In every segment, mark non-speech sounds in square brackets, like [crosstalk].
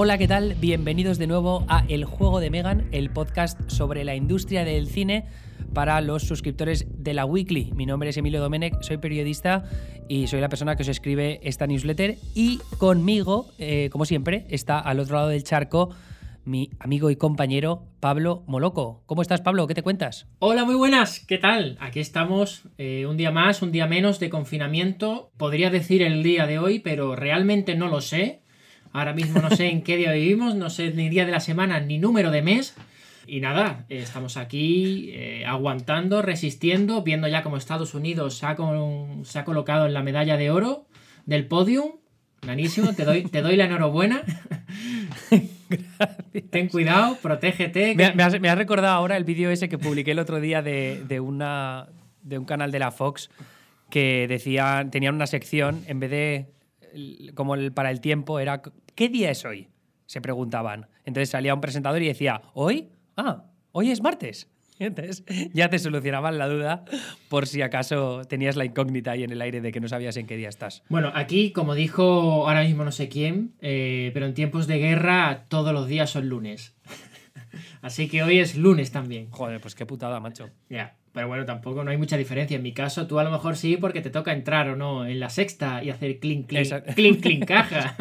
Hola, ¿qué tal? Bienvenidos de nuevo a El Juego de Megan, el podcast sobre la industria del cine para los suscriptores de la Weekly. Mi nombre es Emilio Domenech, soy periodista y soy la persona que os escribe esta newsletter. Y conmigo, eh, como siempre, está al otro lado del charco mi amigo y compañero Pablo Moloco. ¿Cómo estás, Pablo? ¿Qué te cuentas? Hola, muy buenas. ¿Qué tal? Aquí estamos eh, un día más, un día menos de confinamiento. Podría decir el día de hoy, pero realmente no lo sé. Ahora mismo no sé en qué día vivimos, no sé ni día de la semana ni número de mes. Y nada, eh, estamos aquí eh, aguantando, resistiendo, viendo ya cómo Estados Unidos se ha, se ha colocado en la medalla de oro del podium. Ganísimo, te doy, te doy la enhorabuena. Ten cuidado, protégete. Me, me, has, recordado ahora el vídeo ese que publiqué el otro día de, una, de un canal de la Fox que decía, tenían una sección, en vez de como el, para el tiempo, era ¿qué día es hoy? Se preguntaban. Entonces salía un presentador y decía, ¿hoy? Ah, hoy es martes. [laughs] Entonces ya te solucionaban la duda por si acaso tenías la incógnita ahí en el aire de que no sabías en qué día estás. Bueno, aquí, como dijo ahora mismo no sé quién, eh, pero en tiempos de guerra todos los días son lunes. [laughs] Así que hoy es lunes también. Joder, pues qué putada, macho. Ya, pero bueno, tampoco no hay mucha diferencia. En mi caso, tú a lo mejor sí porque te toca entrar o no en la sexta y hacer clink, clink, [laughs] clink, clink, caja.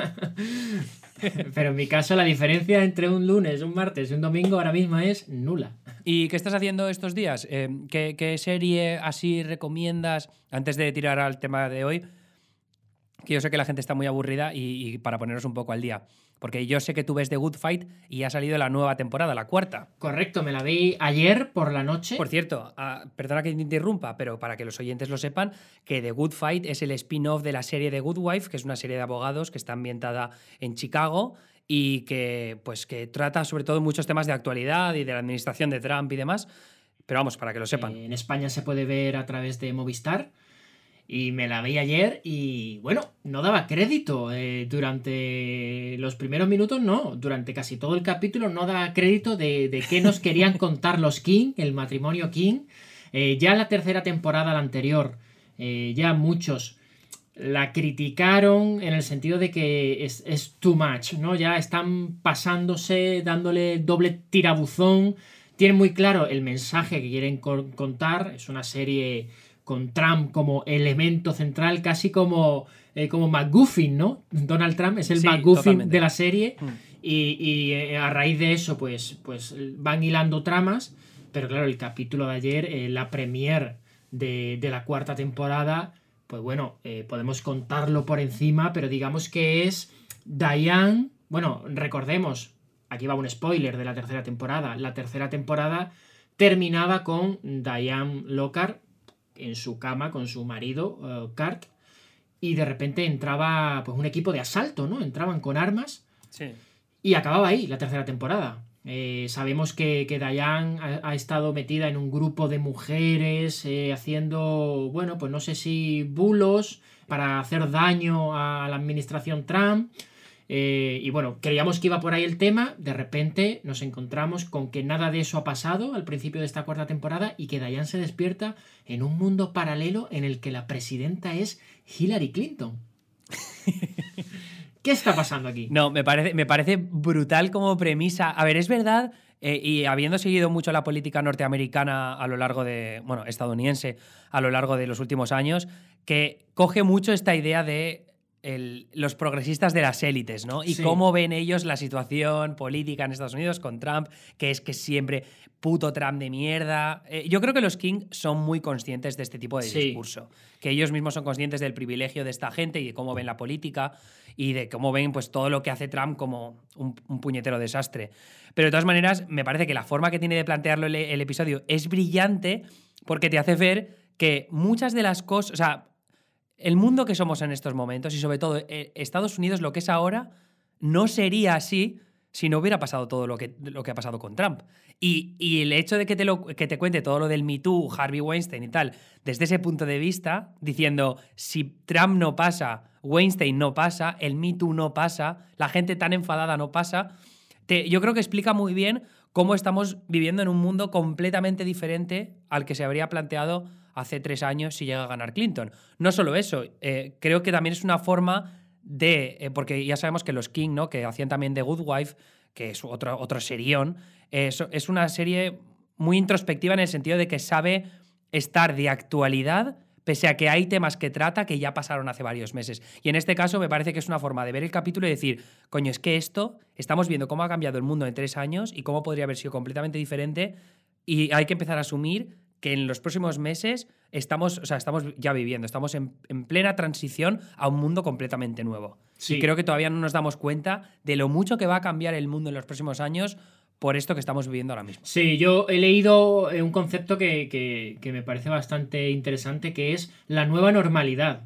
[laughs] Pero en mi caso la diferencia entre un lunes, un martes y un domingo ahora mismo es nula. ¿Y qué estás haciendo estos días? Eh, ¿qué, serie así recomiendas antes de tirar al tema de hoy? Que yo sé que la gente está muy aburrida y para poneros un poco al día. Porque yo sé que tú ves The Good Fight y ha salido la nueva temporada, la cuarta. Correcto, me la vi ayer por la noche. Por cierto, ah, perdona que te interrumpa, pero para que los oyentes lo sepan, que The Good Fight es el spin-off de la serie The Good Wife, que es una serie de abogados que está ambientada en Chicago y que, pues, que trata sobre todo muchos temas de actualidad y de la administración de Trump y demás. Pero vamos, para que lo sepan. en España se puede ver a través de Movistar. Y me la vi ayer y bueno, no daba crédito. Eh, durante los primeros minutos, no. Durante casi todo el capítulo no daba crédito de, de qué nos querían [laughs] contar los King, el matrimonio King. Eh, ya la tercera temporada, la anterior, eh, ya muchos la criticaron en el sentido de que es, es, too much, ¿no? Ya están pasándose, dándole doble tirabuzón. Tienen muy claro el mensaje que quieren contar. Es una serie con Trump como elemento central, casi como, eh, como McGuffin, ¿no? Donald Trump es el McGuffin de la serie mm. y, eh, a raíz de eso pues, pues van hilando tramas, pero claro, el capítulo de ayer, eh, la premier de, la cuarta temporada, pues bueno, podemos contarlo por encima, pero digamos que es Diane, bueno, recordemos, aquí va un spoiler de la tercera temporada, la tercera temporada terminaba con Diane Lockhart en su cama con su marido, uh, Kurt, y de repente entraba pues un equipo de asalto, ¿no? Entraban con armas. Sí. Y acababa ahí la tercera temporada. Eh, sabemos que, que Diane ha, estado metida en un grupo de mujeres eh, haciendo, bueno, pues no sé si bulos para hacer daño a la administración Trump. Eh, y bueno, creíamos que iba por ahí el tema, de repente nos encontramos con que nada de eso ha pasado al principio de esta cuarta temporada y que Diane se despierta en un mundo paralelo en el que la presidenta es Hillary Clinton. [laughs] ¿Qué está pasando aquí? No, me parece, me parece brutal como premisa. A ver, es verdad, eh, y habiendo seguido mucho la política norteamericana a lo largo de, bueno, estadounidense a lo largo de los últimos años, que coge mucho esta idea de los progresistas de las élites, ¿no? Y cómo ven ellos la situación política en Estados Unidos con Trump, que es que siempre puto Trump de mierda. Eh, yo creo que los King son muy conscientes de este tipo de discurso, que ellos mismos son conscientes del privilegio de esta gente y de cómo ven la política y de cómo ven pues todo lo que hace Trump como un, puñetero desastre. Pero de todas maneras, me parece que la forma que tiene de plantearlo el episodio es brillante porque te hace ver que muchas de las cosas, o sea, el mundo que somos en estos momentos y sobre todo eh, Estados Unidos, lo que es ahora, no sería así si no hubiera pasado todo lo que, lo que ha pasado con Trump. Y, el hecho de que te, que te cuente todo lo del Me Too, Harvey Weinstein y tal, desde ese punto de vista, diciendo, si Trump no pasa, Weinstein no pasa, el Me Too no pasa, la gente tan enfadada no pasa, yo creo que explica muy bien cómo estamos viviendo en un mundo completamente diferente al que se habría planteado hace tres años si llega a ganar Clinton. No solo eso, eh, creo que también es una forma de. eh, porque ya sabemos que los King, ¿no? Que hacían también The Good Wife, que es otro, otro serión. eh, so- es una serie muy introspectiva en el sentido de que sabe estar de actualidad. Pese a que hay temas que trata que ya pasaron hace varios meses. Y en este caso me parece que es una forma de ver el capítulo y decir, coño, es que esto, estamos viendo cómo ha cambiado el mundo en tres años y cómo podría haber sido completamente diferente. Y hay que empezar a asumir que en los próximos meses estamos, o sea, estamos ya viviendo, estamos en, en plena transición a un mundo completamente nuevo. Sí. Y creo que todavía no nos damos cuenta de lo mucho que va a cambiar el mundo en los próximos años por esto que estamos viviendo ahora mismo. Sí, yo he leído eh, un concepto que, que- que me parece bastante interesante, que es la nueva normalidad,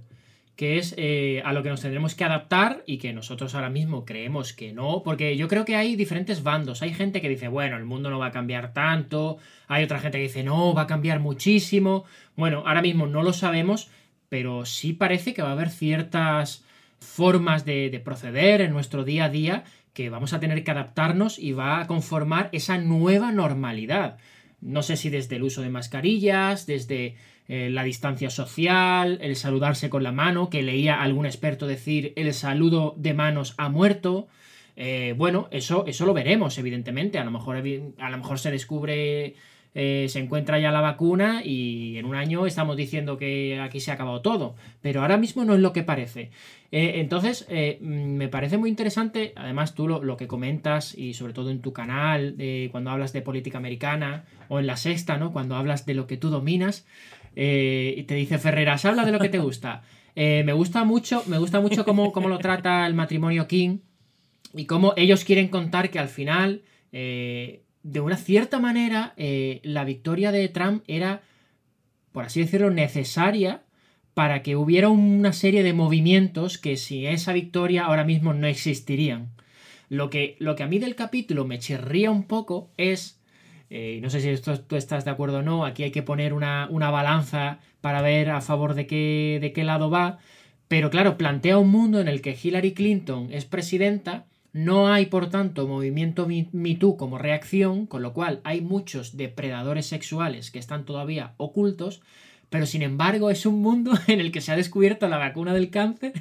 que es eh, a lo que nos tendremos que adaptar y que nosotros ahora mismo creemos que no, porque yo creo que hay diferentes bandos. Hay gente que dice, bueno, el mundo no va a cambiar tanto, hay otra gente que dice, no, va a cambiar muchísimo. Bueno, ahora mismo no lo sabemos, pero sí parece que va a haber ciertas formas de, de proceder en nuestro día a día que vamos a tener que adaptarnos y va a conformar esa nueva normalidad. No sé si desde el uso de mascarillas, desde eh, la distancia social, el saludarse con la mano, que leía algún experto decir el saludo de manos ha muerto. Eh, bueno, eso, eso lo veremos, evidentemente. A lo mejor, a lo mejor se descubre, eh, se encuentra ya la vacuna y en un año estamos diciendo que aquí se ha acabado todo. Pero ahora mismo no es lo que parece. Entonces, mm, me parece muy interesante, además tú lo, lo que comentas y sobre todo en tu canal, cuando hablas de política americana o en la sexta, ¿no? Cuando hablas de lo que tú dominas eh, y te dice Ferreras, habla de lo que te gusta. [laughs] Eh, me gusta mucho, me gusta mucho cómo, cómo lo trata el matrimonio King y cómo ellos quieren contar que al final, eh, de una cierta manera, la victoria de Trump era, por así decirlo, necesaria para que hubiera una serie de movimientos que sin esa victoria ahora mismo no existirían. Lo que, lo que a mí del capítulo me chirría un poco es, eh, no sé si esto, tú estás de acuerdo o no, aquí hay que poner una, una balanza para ver a favor de qué, de qué lado va, pero claro, plantea un mundo en el que Hillary Clinton es presidenta, no hay por tanto movimiento Me Me Too como reacción, con lo cual hay muchos depredadores sexuales que están todavía ocultos, pero sin embargo es un mundo [laughs] en el que se ha descubierto la vacuna del cáncer,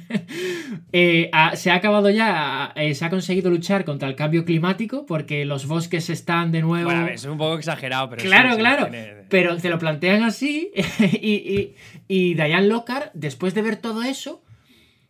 [laughs] eh, se ha acabado ya, eh, se ha conseguido luchar contra el cambio climático porque los bosques están de nuevo... Bueno, a ver, es un poco exagerado, pero. Claro, sí, claro. tiene- Pero te lo plantean así [laughs] y, y, y Diane Lockhart, después de ver todo eso,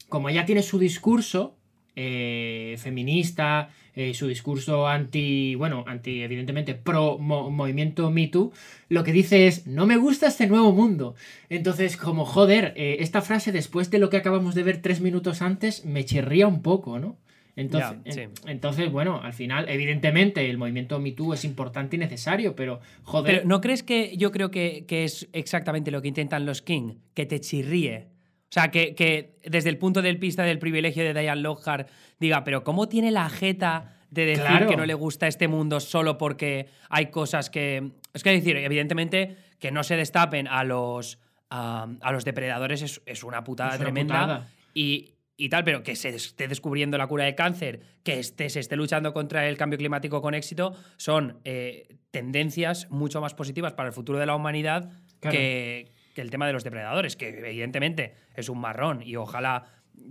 como ella tiene su discurso eh, feminista, eh, su discurso anti, bueno, anti, evidentemente, pro mo- movimiento Me Too, lo que dice es, no me gusta este nuevo mundo. Entonces, como, joder, eh, esta frase después de lo que acabamos de ver tres minutos antes, me chirría un poco, ¿no? Entonces, Ya, sí. en- entonces, bueno, al final, evidentemente, el movimiento Me Too es importante y necesario, pero, joder, Pero ¿no crees que yo creo que, que es exactamente lo que intentan los King? Que te chirríe. O sea, que, que desde el punto de vista del privilegio de Diane Lockhart diga, pero ¿cómo tiene la jeta de decir Claro. que no le gusta este mundo solo porque hay cosas que... Es que decir, evidentemente, que no se destapen a los, a, a los depredadores es, es una putada Es una tremenda. putada. Y, y tal, pero que se esté descubriendo la cura del cáncer, que esté, se esté luchando contra el cambio climático con éxito, son eh, tendencias mucho más positivas para el futuro de la humanidad Claro. que, que el tema de los depredadores, que evidentemente es un marrón y ojalá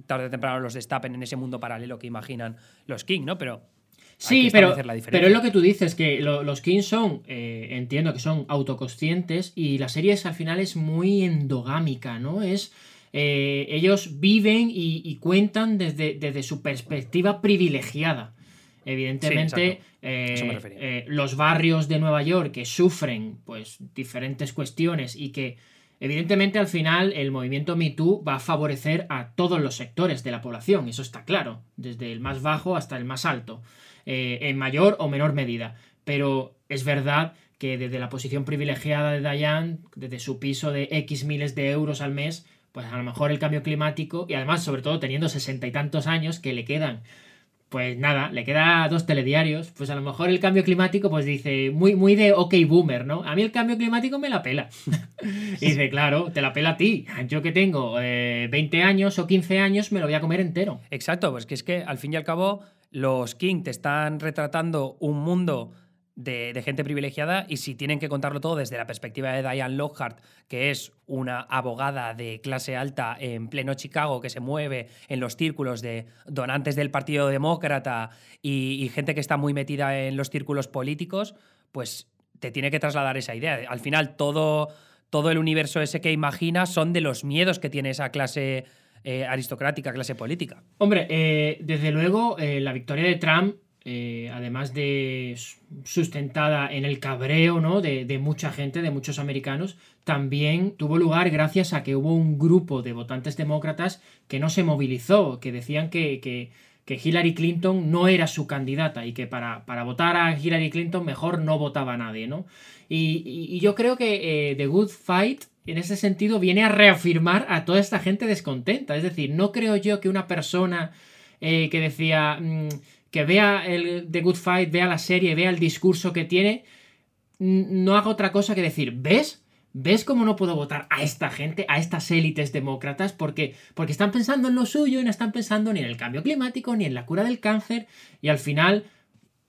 tarde o temprano los destapen en ese mundo paralelo que imaginan los King, ¿no? Pero Sí, pero, pero es lo que tú dices, que lo- los Kings son, eh, entiendo que son autoconscientes y la serie es, al final es muy endogámica, ¿no? Es, eh, ellos viven y, y cuentan desde, desde su perspectiva privilegiada. Evidentemente, eh, los barrios de Nueva York que sufren pues diferentes cuestiones y que evidentemente al final el movimiento Me Too va a favorecer a todos los sectores de la población, eso está claro, desde el más bajo hasta el más alto, eh, en mayor o menor medida. Pero es verdad que desde la posición privilegiada de Diane, desde su piso de X miles de euros al mes, pues a lo mejor el cambio climático, y además sobre todo teniendo sesenta y tantos años que le quedan pues nada, le queda dos telediarios. Pues a lo mejor el cambio climático, pues dice, muy, muy de ok boomer, ¿no? A mí el cambio climático me la pela. [laughs] y dice, claro, te la pela a ti. Yo que tengo eh, 20 años o 15 años, me lo voy a comer entero. Exacto, pues que es que al fin y al cabo los King te están retratando un mundo de, gente privilegiada y si tienen que contarlo todo desde la perspectiva de Diane Lockhart, que es una abogada de clase alta en pleno Chicago que se mueve en los círculos de donantes del Partido Demócrata y, y gente que está muy metida en los círculos políticos, pues te tiene que trasladar esa idea. Al final, todo, todo el universo ese que imaginas son de los miedos que tiene esa clase eh, aristocrática, clase política. Hombre, eh, desde luego, eh, la victoria de Trump, eh, además de sustentada en el cabreo ¿no? de, de mucha gente, de muchos americanos, también tuvo lugar gracias a que hubo un grupo de votantes demócratas que no se movilizó, que decían que, que- Hillary Clinton no era su candidata y que para, para votar a Hillary Clinton mejor no votaba a nadie, ¿no? Y yo creo que eh, The Good Fight, en ese sentido, viene a reafirmar a toda esta gente descontenta. Es decir, no creo yo que una persona eh, que decía mm, que vea el The Good Fight, vea la serie, vea el discurso que tiene, no haga otra cosa que decir, ¿ves? ¿Ves cómo no puedo votar a esta gente, a estas élites demócratas? Porque, porque están pensando en lo suyo y no están pensando ni en el cambio climático, ni en la cura del cáncer. Y al final,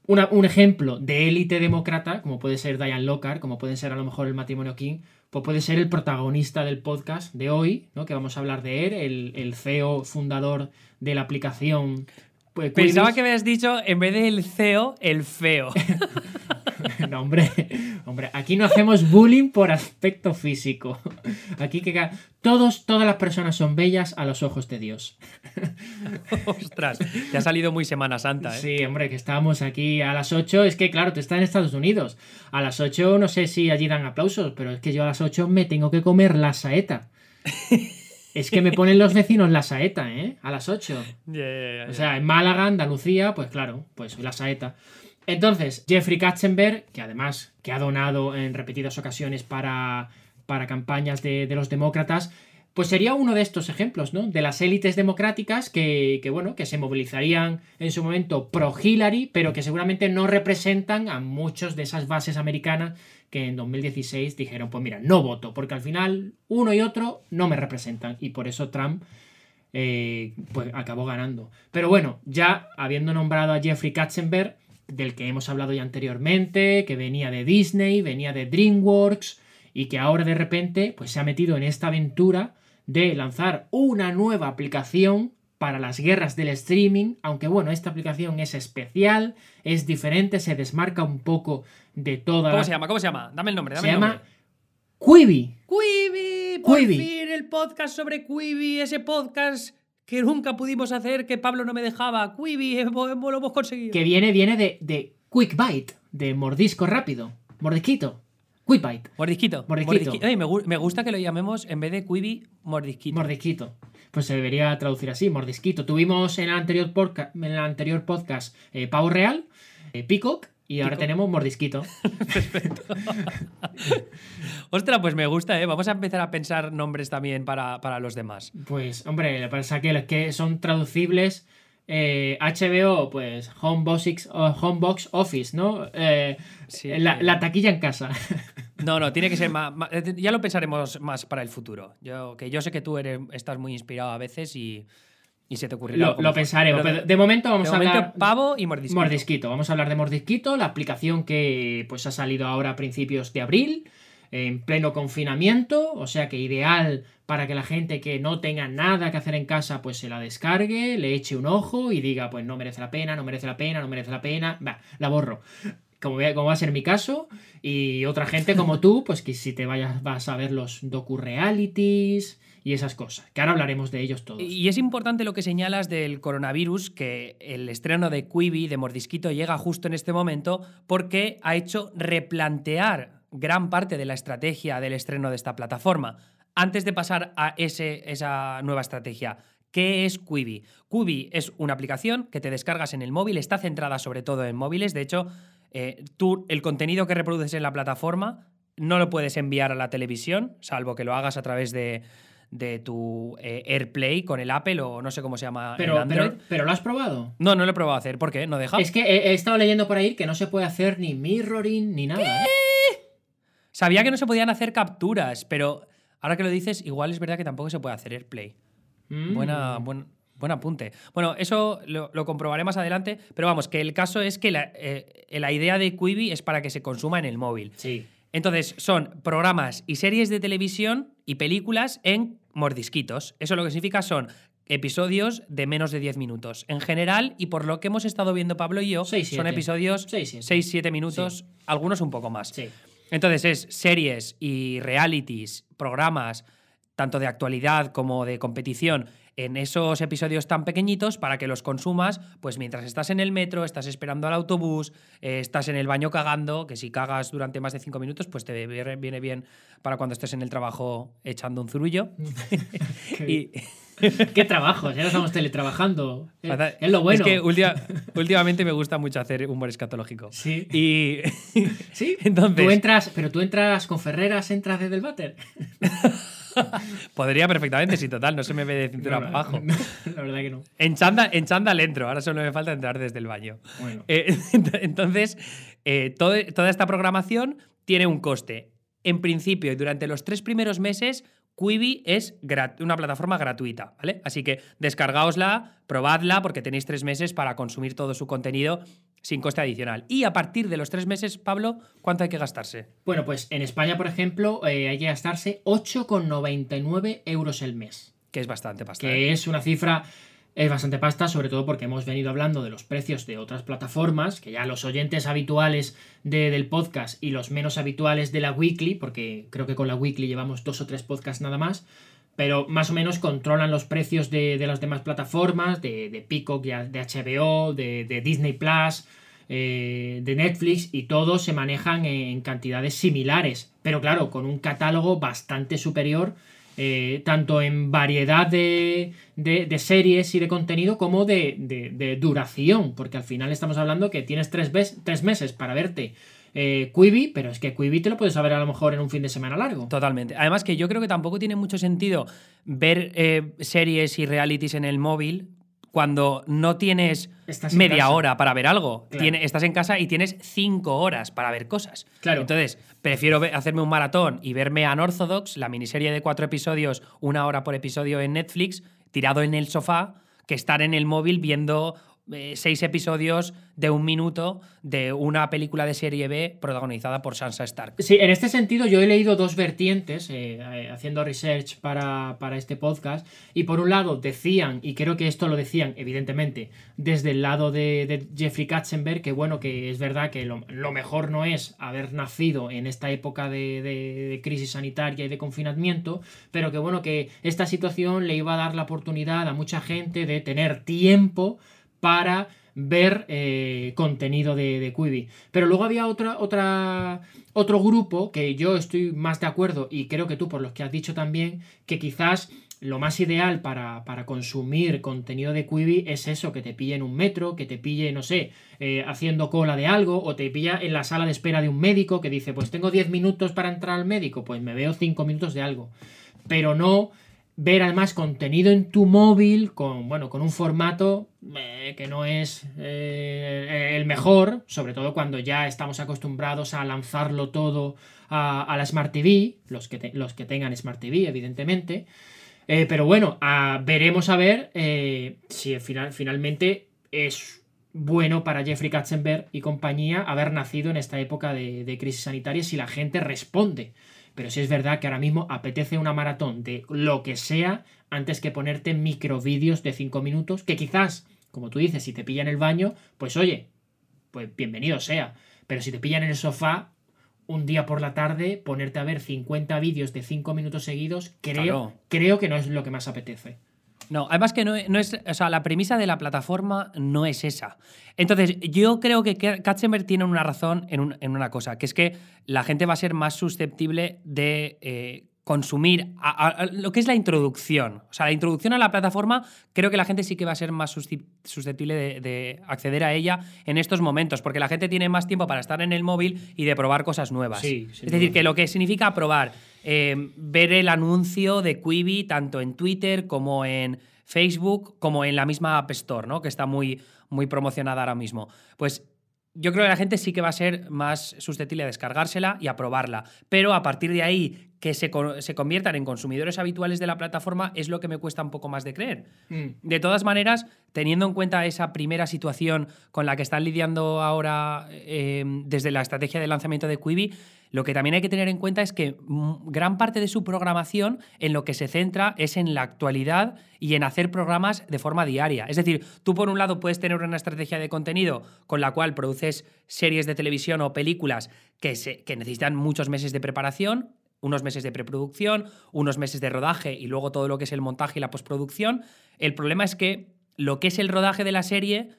un ejemplo de élite demócrata, como puede ser Diane Lockhart, como puede ser a lo mejor el matrimonio King, pues puede ser el protagonista del podcast de hoy, ¿no? que vamos a hablar de él, el, el CEO fundador de la aplicación. Pues, Pensaba Quidditch. que habías dicho, en vez del CEO, el feo. [laughs] No, hombre, hombre, aquí no hacemos bullying por aspecto físico. Aquí que todos, todas las personas son bellas a los ojos de Dios. [laughs] Ostras, te ha salido muy Semana Santa, ¿eh? Sí, hombre, que estábamos aquí a las 8. Es que, claro, tú estás en Estados Unidos. A las 8 no sé si allí dan aplausos, pero es que yo a las 8 me tengo que comer la saeta. [laughs] Es que me ponen los vecinos la saeta, ¿eh? A las 8. Ya, ya, ya, O sea, en Málaga, Andalucía, pues claro, pues la saeta. Entonces, Jeffrey Katzenberg, que además que ha donado en repetidas ocasiones para, para campañas de, de los demócratas, pues sería uno de estos ejemplos, ¿no? De las élites democráticas que, que, bueno, que se movilizarían en su momento pro Hillary, pero que seguramente no representan a muchos de esas bases americanas que en 2016 dijeron, pues mira, no voto, porque al final uno y otro no me representan. Y por eso Trump eh, pues acabó ganando. Pero bueno, ya habiendo nombrado a Jeffrey Katzenberg, del que hemos hablado ya anteriormente, que venía de Disney, venía de DreamWorks y que ahora de repente pues se ha metido en esta aventura de lanzar una nueva aplicación para las guerras del streaming, aunque bueno, esta aplicación es especial, es diferente, se desmarca un poco de toda ¿Cómo la... se llama? ¿Cómo se llama? Dame el nombre, dame Se el llama nombre. Quibi. Quibi, por Quibi. fin el podcast sobre Quibi, ese podcast que nunca pudimos hacer, que Pablo no me dejaba. Quibi, hemos- hemos- lo hemos conseguido. que viene, viene de, de Quick Bite, de mordisco rápido, mordisquito, Quick Bite, Mordisquito. Mordisquito. Oye, me, me gusta que lo llamemos, en vez de Quibi, mordisquito. mordisquito. Pues se debería traducir así, mordisquito. Tuvimos en el anterior, porca- en el anterior podcast eh, Pavo Real, eh, Peacock, y ahora tenemos mordisquito. [laughs] Ostras, pues me gusta, ¿eh? Vamos a empezar a pensar nombres también para, para los demás. Pues, hombre, lo que pasa es que los que son traducibles. eh, HBO, pues Homebox, Homebox Office, ¿no? Eh, Sí, la, eh. la taquilla en casa. [laughs] No, no, tiene que ser más, más- eh, Ya lo pensaremos más para el futuro. Yo, que yo sé que tú eres, estás muy inspirado a veces y, y se te ocurrirá. Lo, lo pensaremos. Pero pero de momento vamos de a momento, hablar. pavo y mordisquito. Mordisquito. Vamos a hablar de Mordisquito, la aplicación que pues ha salido ahora a principios de abril, en pleno confinamiento, o sea que ideal para que la gente que no tenga nada que hacer en casa pues se la descargue, le eche un ojo y diga pues no merece la pena, no merece la pena, no merece la pena, va, la borro. Como, como va a ser mi caso, y otra gente como tú, pues que si te vayas vas a ver los docu-realities y esas cosas, que ahora hablaremos de ellos todos. Y es importante lo que señalas del coronavirus, que el estreno de Quibi, de Mordisquito, llega justo en este momento porque ha hecho replantear gran parte de la estrategia del estreno de esta plataforma. Antes de pasar a ese, esa nueva estrategia, ¿qué es Quibi? Quibi es una aplicación que te descargas en el móvil, está centrada sobre todo en móviles, de hecho, eh, tú el contenido que reproduces en la plataforma no lo puedes enviar a la televisión, salvo que lo hagas a través de, de tu eh, AirPlay con el Apple o no sé cómo se llama pero, el Android. pero, pero lo has probado. No, no lo he probado a hacer. ¿Por qué? ¿No deja? Es que he, he estado leyendo por ahí que no se puede hacer ni mirroring ni nada. ¿eh? Sabía que no se podían hacer capturas, pero ahora que lo dices, igual es verdad que tampoco se puede hacer AirPlay. Mm. Buena, buen- Buen apunte. Bueno, eso lo, lo comprobaré más adelante, pero vamos, que el caso es que la, eh, la idea de Quibi es para que se consuma en el móvil. Sí. Entonces, son programas y series de televisión y películas en mordisquitos. Eso lo que significa son episodios de menos de 10 minutos. En general, y por lo que hemos estado viendo Pablo y yo, Seis, son episodios Seis, siete. 6-7 minutos, algunos un poco más. Sí. Entonces es series y realities, programas, tanto de actualidad como de competición, en esos episodios tan pequeñitos para que los consumas, pues mientras estás en el metro, estás esperando al autobús, eh, estás en el baño cagando, que si cagas durante más de cinco minutos, pues te viene bien para cuando estés en el trabajo echando un zurullo. [laughs] y, [laughs] Qué trabajo, ya no estamos teletrabajando. [laughs] Es, es lo bueno. Es que última- últimamente me gusta mucho hacer humor escatológico. Sí. Y Sí, entonces Tú entras, pero tú entras con Ferreras, entras desde el váter. [laughs] podría perfectamente, si total, no se me ve de cintura No, abajo. no, [laughs] la verdad que no. En chándal, en chándal entro, ahora solo me falta entrar desde el baño. Bueno. Eh, [laughs] entonces, eh, todo- toda esta programación tiene un coste. En principio, y durante los tres primeros meses, Quibi es una plataforma gratuita, ¿vale? Así que descargaosla, probadla, porque tenéis tres meses para consumir todo su contenido sin coste adicional. Y a partir de los tres meses, Pablo, ¿cuánto hay que gastarse? Bueno, pues en España, por ejemplo, eh, hay que gastarse 8,99 euros el mes. Que es bastante pasta. que ¿eh? es una cifra, es bastante pasta, sobre todo porque hemos venido hablando de los precios de otras plataformas, que ya los oyentes habituales de- del podcast y los menos habituales de la weekly, porque creo que con la weekly llevamos dos o tres podcasts nada más, pero más o menos controlan los precios de, de las demás plataformas, de, de Peacock, de, HBO, de, de Disney Plus, eh, de Netflix, y todos se manejan en cantidades similares, pero claro, con un catálogo bastante superior eh, tanto en variedad de, de- series y de contenido como de, de- duración, porque al final estamos hablando que tienes tres, tres meses para verte eh, Quibi, pero es que Quibi te lo puedes ver a lo mejor en un fin de semana largo. Totalmente. Además que yo creo que tampoco tiene mucho sentido ver eh, series y realities en el móvil cuando no tienes media casa. hora para ver algo. Claro. Tiene- estás en casa y tienes cinco horas para ver cosas. Claro. Entonces, prefiero hacerme un maratón y verme Unorthodox, la miniserie de cuatro episodios, una hora por episodio en Netflix, tirado en el sofá, que estar en el móvil viendo eh, seis episodios de un minuto de una película de serie B protagonizada por Sansa Stark. Sí, en este sentido yo he leído dos vertientes eh, eh, haciendo research para, para este podcast y por un lado decían, y creo que esto lo decían evidentemente desde el lado de, Jeffrey Katzenberg, que bueno, que es verdad que lo, mejor no es haber nacido en esta época de- de crisis sanitaria y de confinamiento, pero que bueno, que esta situación le iba a dar la oportunidad a mucha gente de tener tiempo para ver eh, contenido de, de Quibi. Pero luego había otra, otra, otro grupo que yo estoy más de acuerdo y creo que tú por los que has dicho también, que quizás lo más ideal para, para consumir contenido de Quibi es eso, que te pille en un metro, que te pille, no sé, eh, haciendo cola de algo, o te pilla en la sala de espera de un médico que dice, pues tengo 10 minutos para entrar al médico, pues me veo 5 minutos de algo. Pero no ver además contenido en tu móvil con, bueno, con un formato eh, que no es eh, el mejor, sobre todo cuando ya estamos acostumbrados a lanzarlo todo a, la Smart TV, los que, los que tengan Smart TV, evidentemente. Eh, pero bueno, veremos a ver si al final, finalmente es bueno para Jeffrey Katzenberg y compañía haber nacido en esta época de, de crisis sanitaria si la gente responde. Pero sí es verdad que ahora mismo apetece una maratón de lo que sea antes que ponerte microvídeos de 5 minutos que quizás, como tú dices, si te pillan en el baño, pues oye, pues bienvenido sea. Pero si te pillan en el sofá, un día por la tarde, ponerte a ver 50 vídeos de 5 minutos seguidos, creo, Claro. creo que no es lo que más apetece. No, además que no, no es. O sea, la premisa de la plataforma no es esa. Entonces, yo creo que Ka- Katzenberg tiene una razón en, un- en una cosa, que es que la gente va a ser más susceptible de eh, consumir a- a- a lo que es la introducción. O sea, la introducción a la plataforma, creo que la gente sí que va a ser más susceptible de, de acceder a ella en estos momentos, porque la gente tiene más tiempo para estar en el móvil y de probar cosas nuevas. Sí, es decir, que lo que significa probar, eh, ver el anuncio de Quibi tanto en Twitter como en Facebook, como en la misma App Store, ¿no? Que está muy, muy promocionada ahora mismo. Pues yo creo que la gente sí que va a ser más susceptible a descargársela y a probarla. Pero a partir de ahí, que se, se conviertan en consumidores habituales de la plataforma es lo que me cuesta un poco más de creer. Mm. De todas maneras, teniendo en cuenta esa primera situación con la que están lidiando ahora eh, desde la estrategia de lanzamiento de Quibi, lo que también hay que tener en cuenta es que gran parte de su programación en lo que se centra es en la actualidad y en hacer programas de forma diaria. Es decir, tú por un lado puedes tener una estrategia de contenido con la cual produces series de televisión o películas que, se, que necesitan muchos meses de preparación, unos meses de preproducción, unos meses de rodaje y luego todo lo que es el montaje y la postproducción. El problema es que lo que es el rodaje de la serie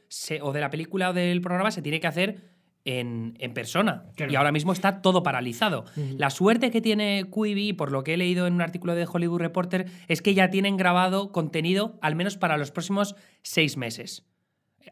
o de la película o del programa se tiene que hacer en, persona. Claro. Y ahora mismo está todo paralizado. La suerte que tiene Quibi, por lo que he leído en un artículo de Hollywood Reporter, es que ya tienen grabado contenido al menos para los próximos seis meses.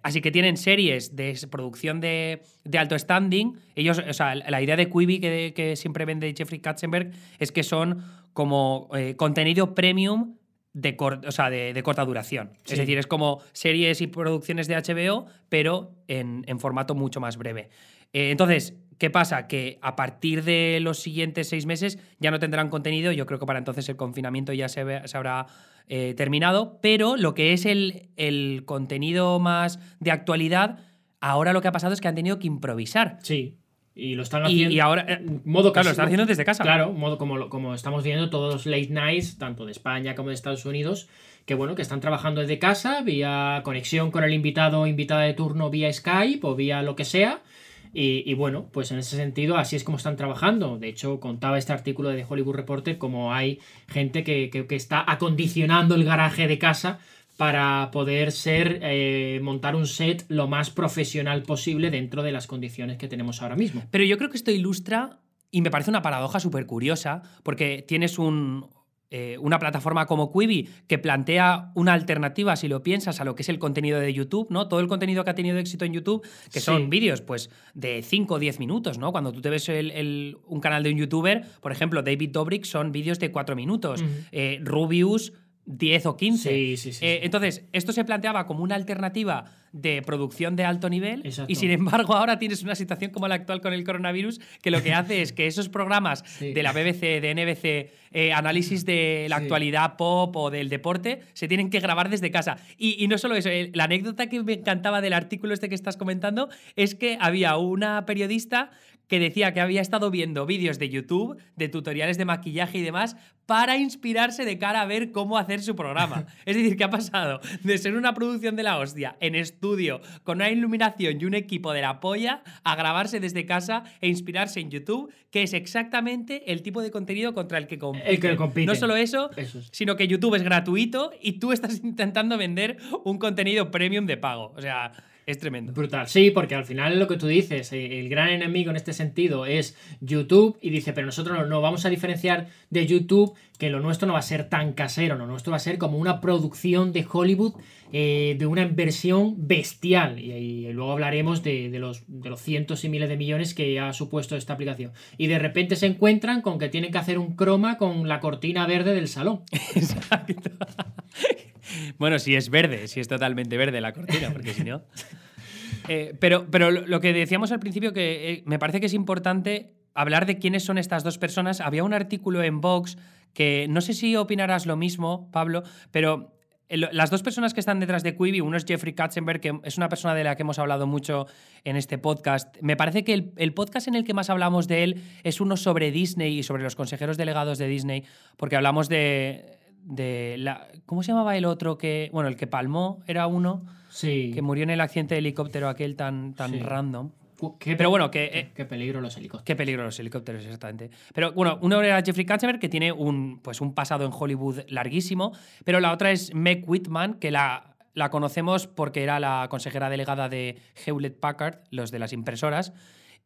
Así que tienen series de producción de, de alto standing. Ellos, o sea, la idea de Quibi que, que siempre vende Jeffrey Katzenberg es que son como eh, contenido premium de, o sea, de, de corta duración. Sí. Es decir, es como series y producciones de HBO, pero en, en formato mucho más breve. Eh, entonces, ¿qué pasa? Que a partir de los siguientes seis meses ya no tendrán contenido. Yo creo que para entonces el confinamiento ya se, ve- se habrá eh, terminado. Pero lo que es el, el contenido más de actualidad, ahora lo que ha pasado es que han tenido que improvisar. Sí. Y lo están Y, haciendo. y ahora. eh, modo claro, lo están haciendo desde casa. Claro, modo como, como estamos viendo todos los late nights, tanto de España como de Estados Unidos, que bueno, que están trabajando desde casa, vía conexión con el invitado o invitada de turno vía Skype o vía lo que sea. Y, y bueno, pues en ese sentido, así es como están trabajando. De hecho, contaba este artículo de The Hollywood Reporter como hay gente que, que- que está acondicionando el garaje de casa para poder ser eh, montar un set lo más profesional posible dentro de las condiciones que tenemos ahora mismo. Pero yo creo que esto ilustra, y me parece una paradoja súper curiosa, porque tienes un, eh, una plataforma como Quibi que plantea una alternativa, si lo piensas, a lo que es el contenido de YouTube, ¿no? Todo el contenido que ha tenido éxito en YouTube, que Sí. son vídeos, pues, de 5 o 10 minutos, ¿no? Cuando tú te ves el- el- un canal de un youtuber, por ejemplo, David Dobrik, son vídeos de 4 minutos. Eh, Rubius, 10 o 15. Sí, sí, sí. Eh, entonces, esto se planteaba como una alternativa de producción de alto nivel Exacto. y sin embargo ahora tienes una situación como la actual con el coronavirus que lo que hace es que esos programas de la BBC, de NBC, eh, análisis de la actualidad pop o del deporte, se tienen que grabar desde casa. Y, y no solo eso, eh, la anécdota que me encantaba del artículo este que estás comentando es que había una periodista que decía que había estado viendo vídeos de YouTube, de tutoriales de maquillaje y demás, para inspirarse de cara a ver cómo hacer su programa. [laughs] es decir, que ha pasado de ser una producción de la hostia en estudio, con una iluminación y un equipo de la polla, a grabarse desde casa e inspirarse en YouTube, que es exactamente el tipo de contenido contra el que compite. El que compite. No solo eso, Eso es. sino que YouTube es gratuito y tú estás [laughs] intentando vender un contenido premium de pago. O sea, es tremendo. Brutal, sí, porque al final lo que tú dices, eh, el gran enemigo en este sentido es YouTube y dice, pero nosotros no, no vamos a diferenciar de YouTube que lo nuestro no va a ser tan casero, lo nuestro va a ser como una producción de Hollywood eh, de una inversión bestial y, y luego hablaremos de, de los, de los cientos y miles de millones que ha supuesto esta aplicación. Y de repente se encuentran con que tienen que hacer un croma con la cortina verde del salón. [laughs] Exacto. Bueno, si es verde, si es totalmente verde la cortina, porque si no. [laughs] Eh, pero, pero lo que decíamos al principio, que eh, me parece que es importante hablar de quiénes son estas dos personas. Había un artículo en Vox que no sé si opinarás lo mismo, Pablo, pero el- las dos personas que están detrás de Quibi, uno es Jeffrey Katzenberg, que es una persona de la que hemos hablado mucho en este podcast. Me parece que el, el podcast en el que más hablamos de él es uno sobre Disney y sobre los consejeros delegados de Disney, porque hablamos de, de la... ¿Cómo se llamaba el otro que... Bueno, el que palmó era uno Sí. que murió en el accidente de helicóptero aquel tan, tan Sí. random. Qué Pero pe- bueno, que... qué- eh, qué peligro los helicópteros. Qué peligro los helicópteros, exactamente. Pero bueno, uno era Jeffrey Katzenberg, que tiene un, pues, un pasado en Hollywood larguísimo, pero la otra es Meg Whitman, que la, la conocemos porque era la consejera delegada de Hewlett Packard, los de las impresoras,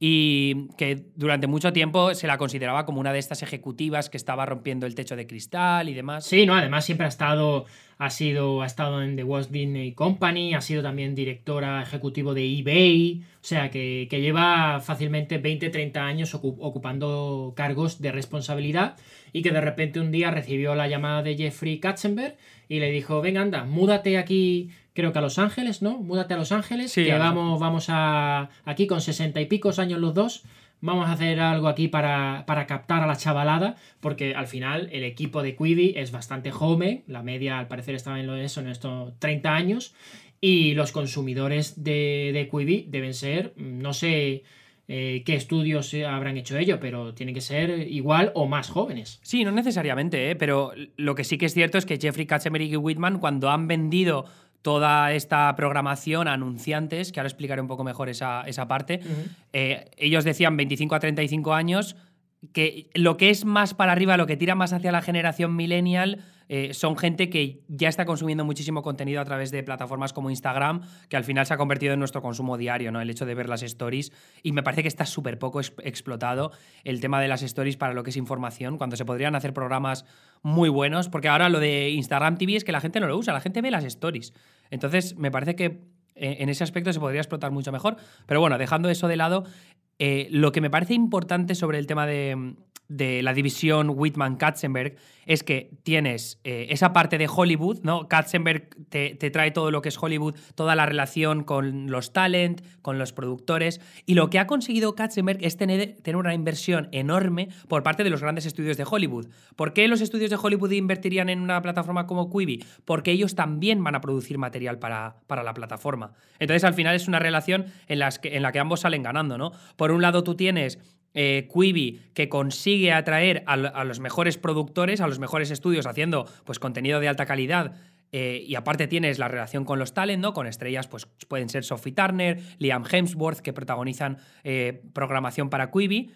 y que durante mucho tiempo se la consideraba como una de estas ejecutivas que estaba rompiendo el techo de cristal y demás. Sí, no, además siempre ha estado, ha sido, ha estado en The Walt Disney Company, ha sido también directora ejecutivo de eBay, o sea que, que lleva fácilmente 20, 30 años ocu- ocupando cargos de responsabilidad y que de repente un día recibió la llamada de Jeffrey Katzenberg y le dijo, venga anda, múdate aquí creo que a Los Ángeles, ¿no? Múdate a Los Ángeles, Sí, que a vamos, vamos a. Aquí con sesenta y picos años los dos. Vamos a hacer algo aquí para, para captar a la chavalada, porque al final el equipo de Quibi es bastante joven, la media al parecer estaba en lo de eso, en estos 30 años, y los consumidores de, de Quibi deben ser, no sé eh, qué estudios habrán hecho ello, pero tienen que ser igual o más jóvenes. Sí, no necesariamente, ¿eh? pero lo que sí que es cierto es que Jeffrey Katzenberg y Whitman, cuando han vendido toda esta programación a anunciantes, que ahora explicaré un poco mejor esa, esa parte, eh, ellos decían 25 a 35 años, que lo que es más para arriba, lo que tira más hacia la generación millennial, eh, son gente que ya está consumiendo muchísimo contenido a través de plataformas como Instagram, que al final se ha convertido en nuestro consumo diario, ¿no? El hecho de ver las stories. Y me parece que está súper poco ex- explotado el tema de las stories para lo que es información, cuando se podrían hacer programas muy buenos, porque ahora lo de Instagram TV es que la gente no lo usa, la gente ve las stories. Entonces, me parece que eh, en ese aspecto se podría explotar mucho mejor. Pero bueno, dejando eso de lado, eh, lo que me parece importante sobre el tema de, de la división Whitman-Katzenberg es que tienes eh, esa parte de Hollywood, ¿no? Katzenberg te, te trae todo lo que es Hollywood, toda la relación con los talent, con los productores, y lo que ha conseguido Katzenberg es tener, tener una inversión enorme por parte de los grandes estudios de Hollywood. ¿Por qué los estudios de Hollywood invertirían en una plataforma como Quibi? Porque ellos también van a producir material para, para la plataforma. Entonces, al final es una relación en, las que, en la que ambos salen ganando, ¿no? Por un lado, tú tienes eh, Quibi que consigue atraer a, los mejores productores, a los mejores estudios haciendo pues, contenido de alta calidad. Eh, y aparte tienes la relación con los talent. Con estrellas, pues pueden ser Sophie Turner, Liam Hemsworth, que protagonizan eh, programación para Quibi.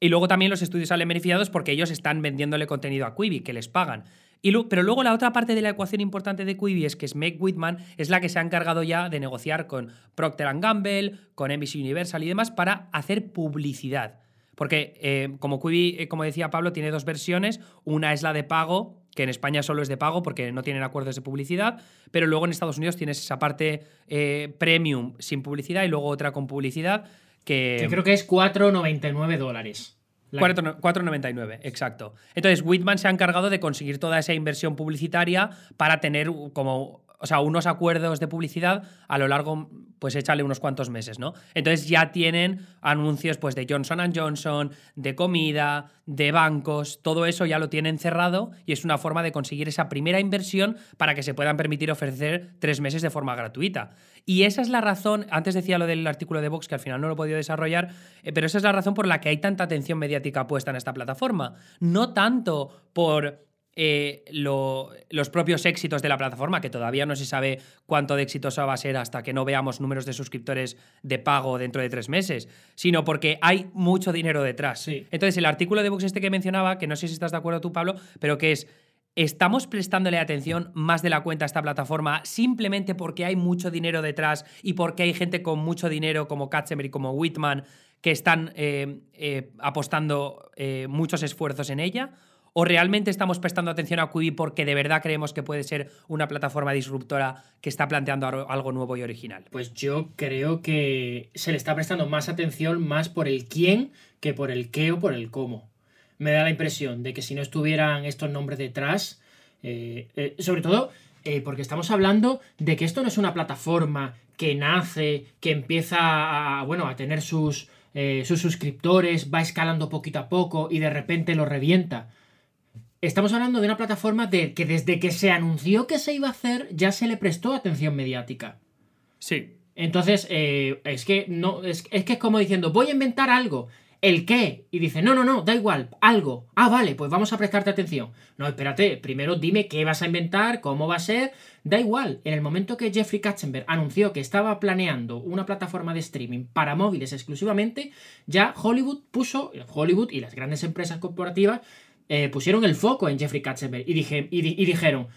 Y luego también los estudios salen beneficiados porque ellos están vendiéndole contenido a Quibi, que les pagan. Y pero luego la otra parte de la ecuación importante de Quibi es que Meg Whitman es la que se ha encargado ya de negociar con Procter Gamble, con NBC Universal y demás para hacer publicidad. Porque eh, como Quibi, eh, como decía Pablo, tiene dos versiones. Una es la de pago, que en España solo es de pago porque no tienen acuerdos de publicidad, pero luego en Estados Unidos tienes esa parte eh, premium sin publicidad y luego otra con publicidad que... Que creo que es 4,99 dólares. La... 4,99, exacto. Entonces, Whitman se ha encargado de conseguir toda esa inversión publicitaria para tener como o sea, unos acuerdos de publicidad a lo largo, pues échale unos cuantos meses, ¿no? Entonces ya tienen anuncios pues de Johnson Johnson, de comida, de bancos, todo eso ya lo tienen cerrado y es una forma de conseguir esa primera inversión para que se puedan permitir ofrecer tres meses de forma gratuita. Y esa es la razón, antes decía lo del artículo de Vox que al final no lo he podido desarrollar, eh, pero esa es la razón por la que hay tanta atención mediática puesta en esta plataforma. No tanto por eh, lo, los propios éxitos de la plataforma, que todavía no se sabe cuánto de exitosa va a ser hasta que no veamos números de suscriptores de pago dentro de tres meses, sino porque hay mucho dinero detrás. Sí. Entonces, el artículo de Vox este que mencionaba, que no sé si estás de acuerdo tú, Pablo, pero que es ¿Estamos prestándole atención más de la cuenta a esta plataforma simplemente porque hay mucho dinero detrás y porque hay gente con mucho dinero como Katzenberg y como Whitman que están eh, eh, apostando muchos esfuerzos en ella? ¿O realmente estamos prestando atención a Quibi porque de verdad creemos que puede ser una plataforma disruptora que está planteando algo nuevo y original? Pues yo creo que se le está prestando más atención más por el quién que por el qué o por el cómo. Me da la impresión de que si no estuvieran estos nombres detrás, eh, eh, sobre todo eh, porque estamos hablando de que esto no es una plataforma que nace, que empieza a, bueno, a tener sus, sus suscriptores, va escalando poquito a poco y de repente lo revienta. Estamos hablando de una plataforma de que desde que se anunció que se iba a hacer ya se le prestó atención mediática. Sí. Entonces, eh, es que no. Es, es, que es como diciendo, voy a inventar algo. ¿El qué? Y dice, no, no, no, da igual, algo. Ah, vale, pues vamos a prestarte atención. No, espérate, primero dime qué vas a inventar, cómo va a ser. Da igual, en el momento que Jeffrey Katzenberg anunció que estaba planeando una plataforma de streaming para móviles exclusivamente, ya Hollywood puso, Hollywood y las grandes empresas corporativas eh, pusieron el foco en Jeffrey Katzenberg y, dije, y, y, dijeron,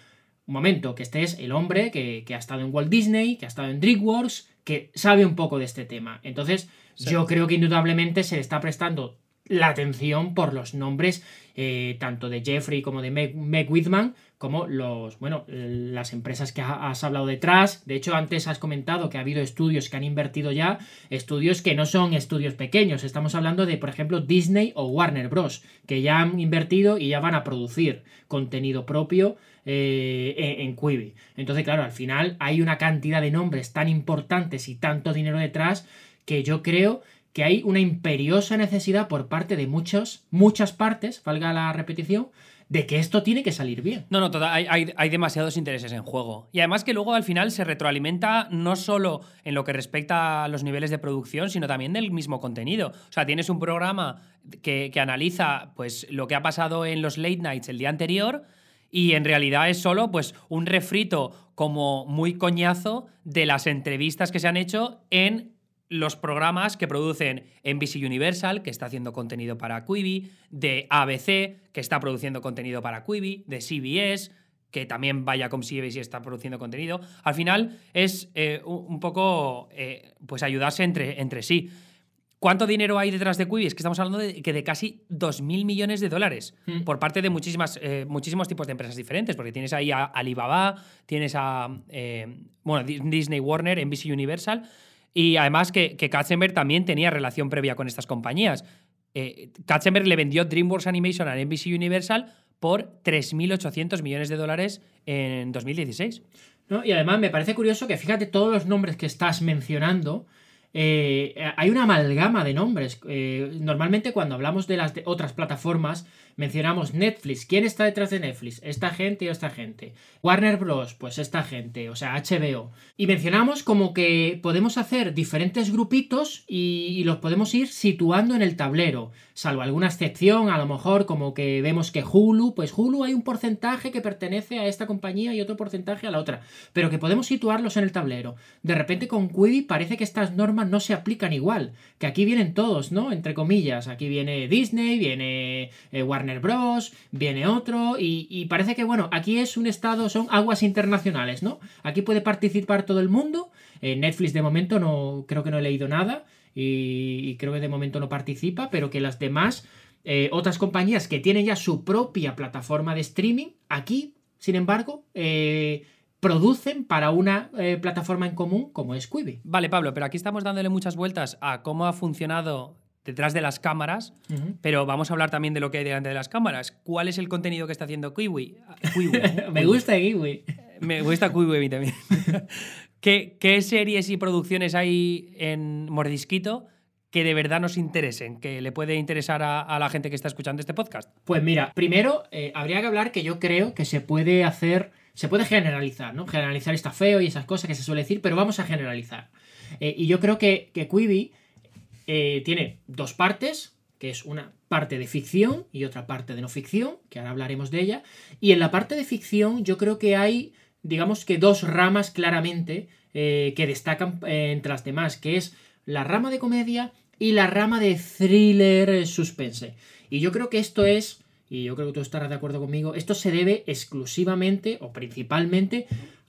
un momento, que este es el hombre que, que, ha estado en Walt Disney, que ha estado en DreamWorks, que sabe un poco de este tema. Entonces, sí. yo creo que indudablemente se le está prestando la atención por los nombres eh, tanto de Jeffrey como de Meg, Meg, Whitman, como los, bueno, las empresas que has hablado detrás. De hecho, antes has comentado que ha habido estudios que han invertido ya, estudios que no son estudios pequeños. Estamos hablando de, por ejemplo, Disney o Warner Bros., que ya han invertido y ya van a producir contenido propio eh, en, en Quibi. Entonces, claro, al final hay una cantidad de nombres tan importantes y tanto dinero detrás que yo creo que hay una imperiosa necesidad por parte de muchos, muchas partes, valga la repetición, de que esto tiene que salir bien. No, no, hay- hay demasiados intereses en juego. Y además que luego al final se retroalimenta no solo en lo que respecta a los niveles de producción, sino también del mismo contenido. O sea, tienes un programa que, que analiza pues, lo que ha pasado en los late nights el día anterior y en realidad es solo pues, un refrito como muy coñazo de las entrevistas que se han hecho en los programas que producen NBC Universal, que está haciendo contenido para Quibi, de ABC, que está produciendo contenido para Quibi, de CBS, que también vaya con CBS y está produciendo contenido. Al final es eh, un poco eh, pues ayudarse entre, entre sí. ¿Cuánto dinero hay detrás de Quibi? Es que estamos hablando de, que de casi 2.000 millones de dólares Mm. por parte de muchísimas, eh, muchísimos tipos de empresas diferentes, porque tienes ahí a Alibaba, tienes a eh, bueno, Di- Disney Warner, NBC Universal, y además que, que Katzenberg también tenía relación previa con estas compañías. Eh, Katzenberg le vendió DreamWorks Animation a NBC Universal por 3.800 millones de dólares en 2016. ¿no? Y además me parece curioso que fíjate todos los nombres que estás mencionando. eh, hay una amalgama de nombres. Eh, normalmente cuando hablamos de las de otras plataformas mencionamos Netflix. ¿Quién está detrás de Netflix? Esta gente y esta gente. Warner Bros. Pues esta gente, o sea, HBO. Y mencionamos como que podemos hacer diferentes grupitos y, y los podemos ir situando en el tablero. Salvo alguna excepción, a lo mejor como que vemos que Hulu, pues Hulu hay un porcentaje que pertenece a esta compañía y otro porcentaje a la otra. Pero que podemos situarlos en el tablero. De repente con Quibi parece que estas normas no se aplican igual. Que aquí vienen todos, ¿no? Entre comillas. Aquí viene Disney, viene eh, Warner Bros., viene otro. Y, parece que, bueno, aquí es un estado, son aguas internacionales, ¿no? Aquí puede participar todo el mundo. Eh, Netflix de momento no, creo que no he leído nada. Y, creo que de momento no participa, pero que las demás, eh, otras compañías que tienen ya su propia plataforma de streaming, aquí, sin embargo, eh, producen para una plataforma en común como es Quibi. Vale, Pablo, pero aquí estamos dándole muchas vueltas a cómo ha funcionado detrás de las cámaras, pero vamos a hablar también de lo que hay delante de las cámaras. ¿Cuál es el contenido que está haciendo Kiwi? Kiwi. [laughs] Me gusta Kiwi. Me gusta Kiwi a mí también. [laughs] ¿Qué, ¿Qué series y producciones hay en Mordisquito que de verdad nos interesen, que le puede interesar a, a la gente que está escuchando este podcast? Pues mira, primero eh, habría que hablar que yo creo que se puede hacer, se puede generalizar, ¿no? Generalizar está feo y esas cosas que se suele decir, pero vamos a generalizar. Eh, y yo creo que, que Quibi eh, tiene dos partes, que es una parte de ficción y otra parte de no ficción, que ahora hablaremos de ella. Y en la parte de ficción yo creo que hay, digamos que dos ramas claramente eh, que destacan eh, entre las demás, que es la rama de comedia y la rama de thriller suspense. Y yo creo que esto es, y yo creo que tú estarás de acuerdo conmigo, esto se debe exclusivamente o principalmente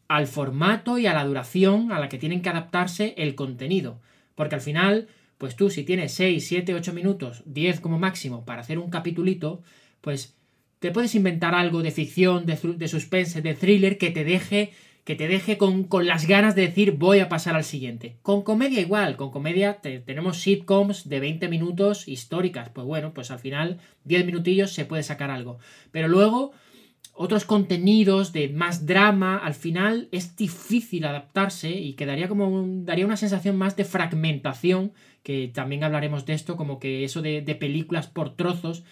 al formato y a la duración a la que tienen que adaptarse el contenido. Porque al final, pues tú si tienes 6, 7, 8 minutos, 10 como máximo para hacer un capitulito, pues te puedes inventar algo de ficción, de, suspense, de thriller que te deje que te deje con, con, las ganas de decir voy a pasar al siguiente. Con comedia igual, con comedia te, tenemos sitcoms de 20 minutos históricas, pues bueno, pues al final 10 minutillos se puede sacar algo. Pero luego otros contenidos de más drama, al final es difícil adaptarse y quedaría como un, daría una sensación más de fragmentación, que también hablaremos de esto, como que eso de, de películas por trozos.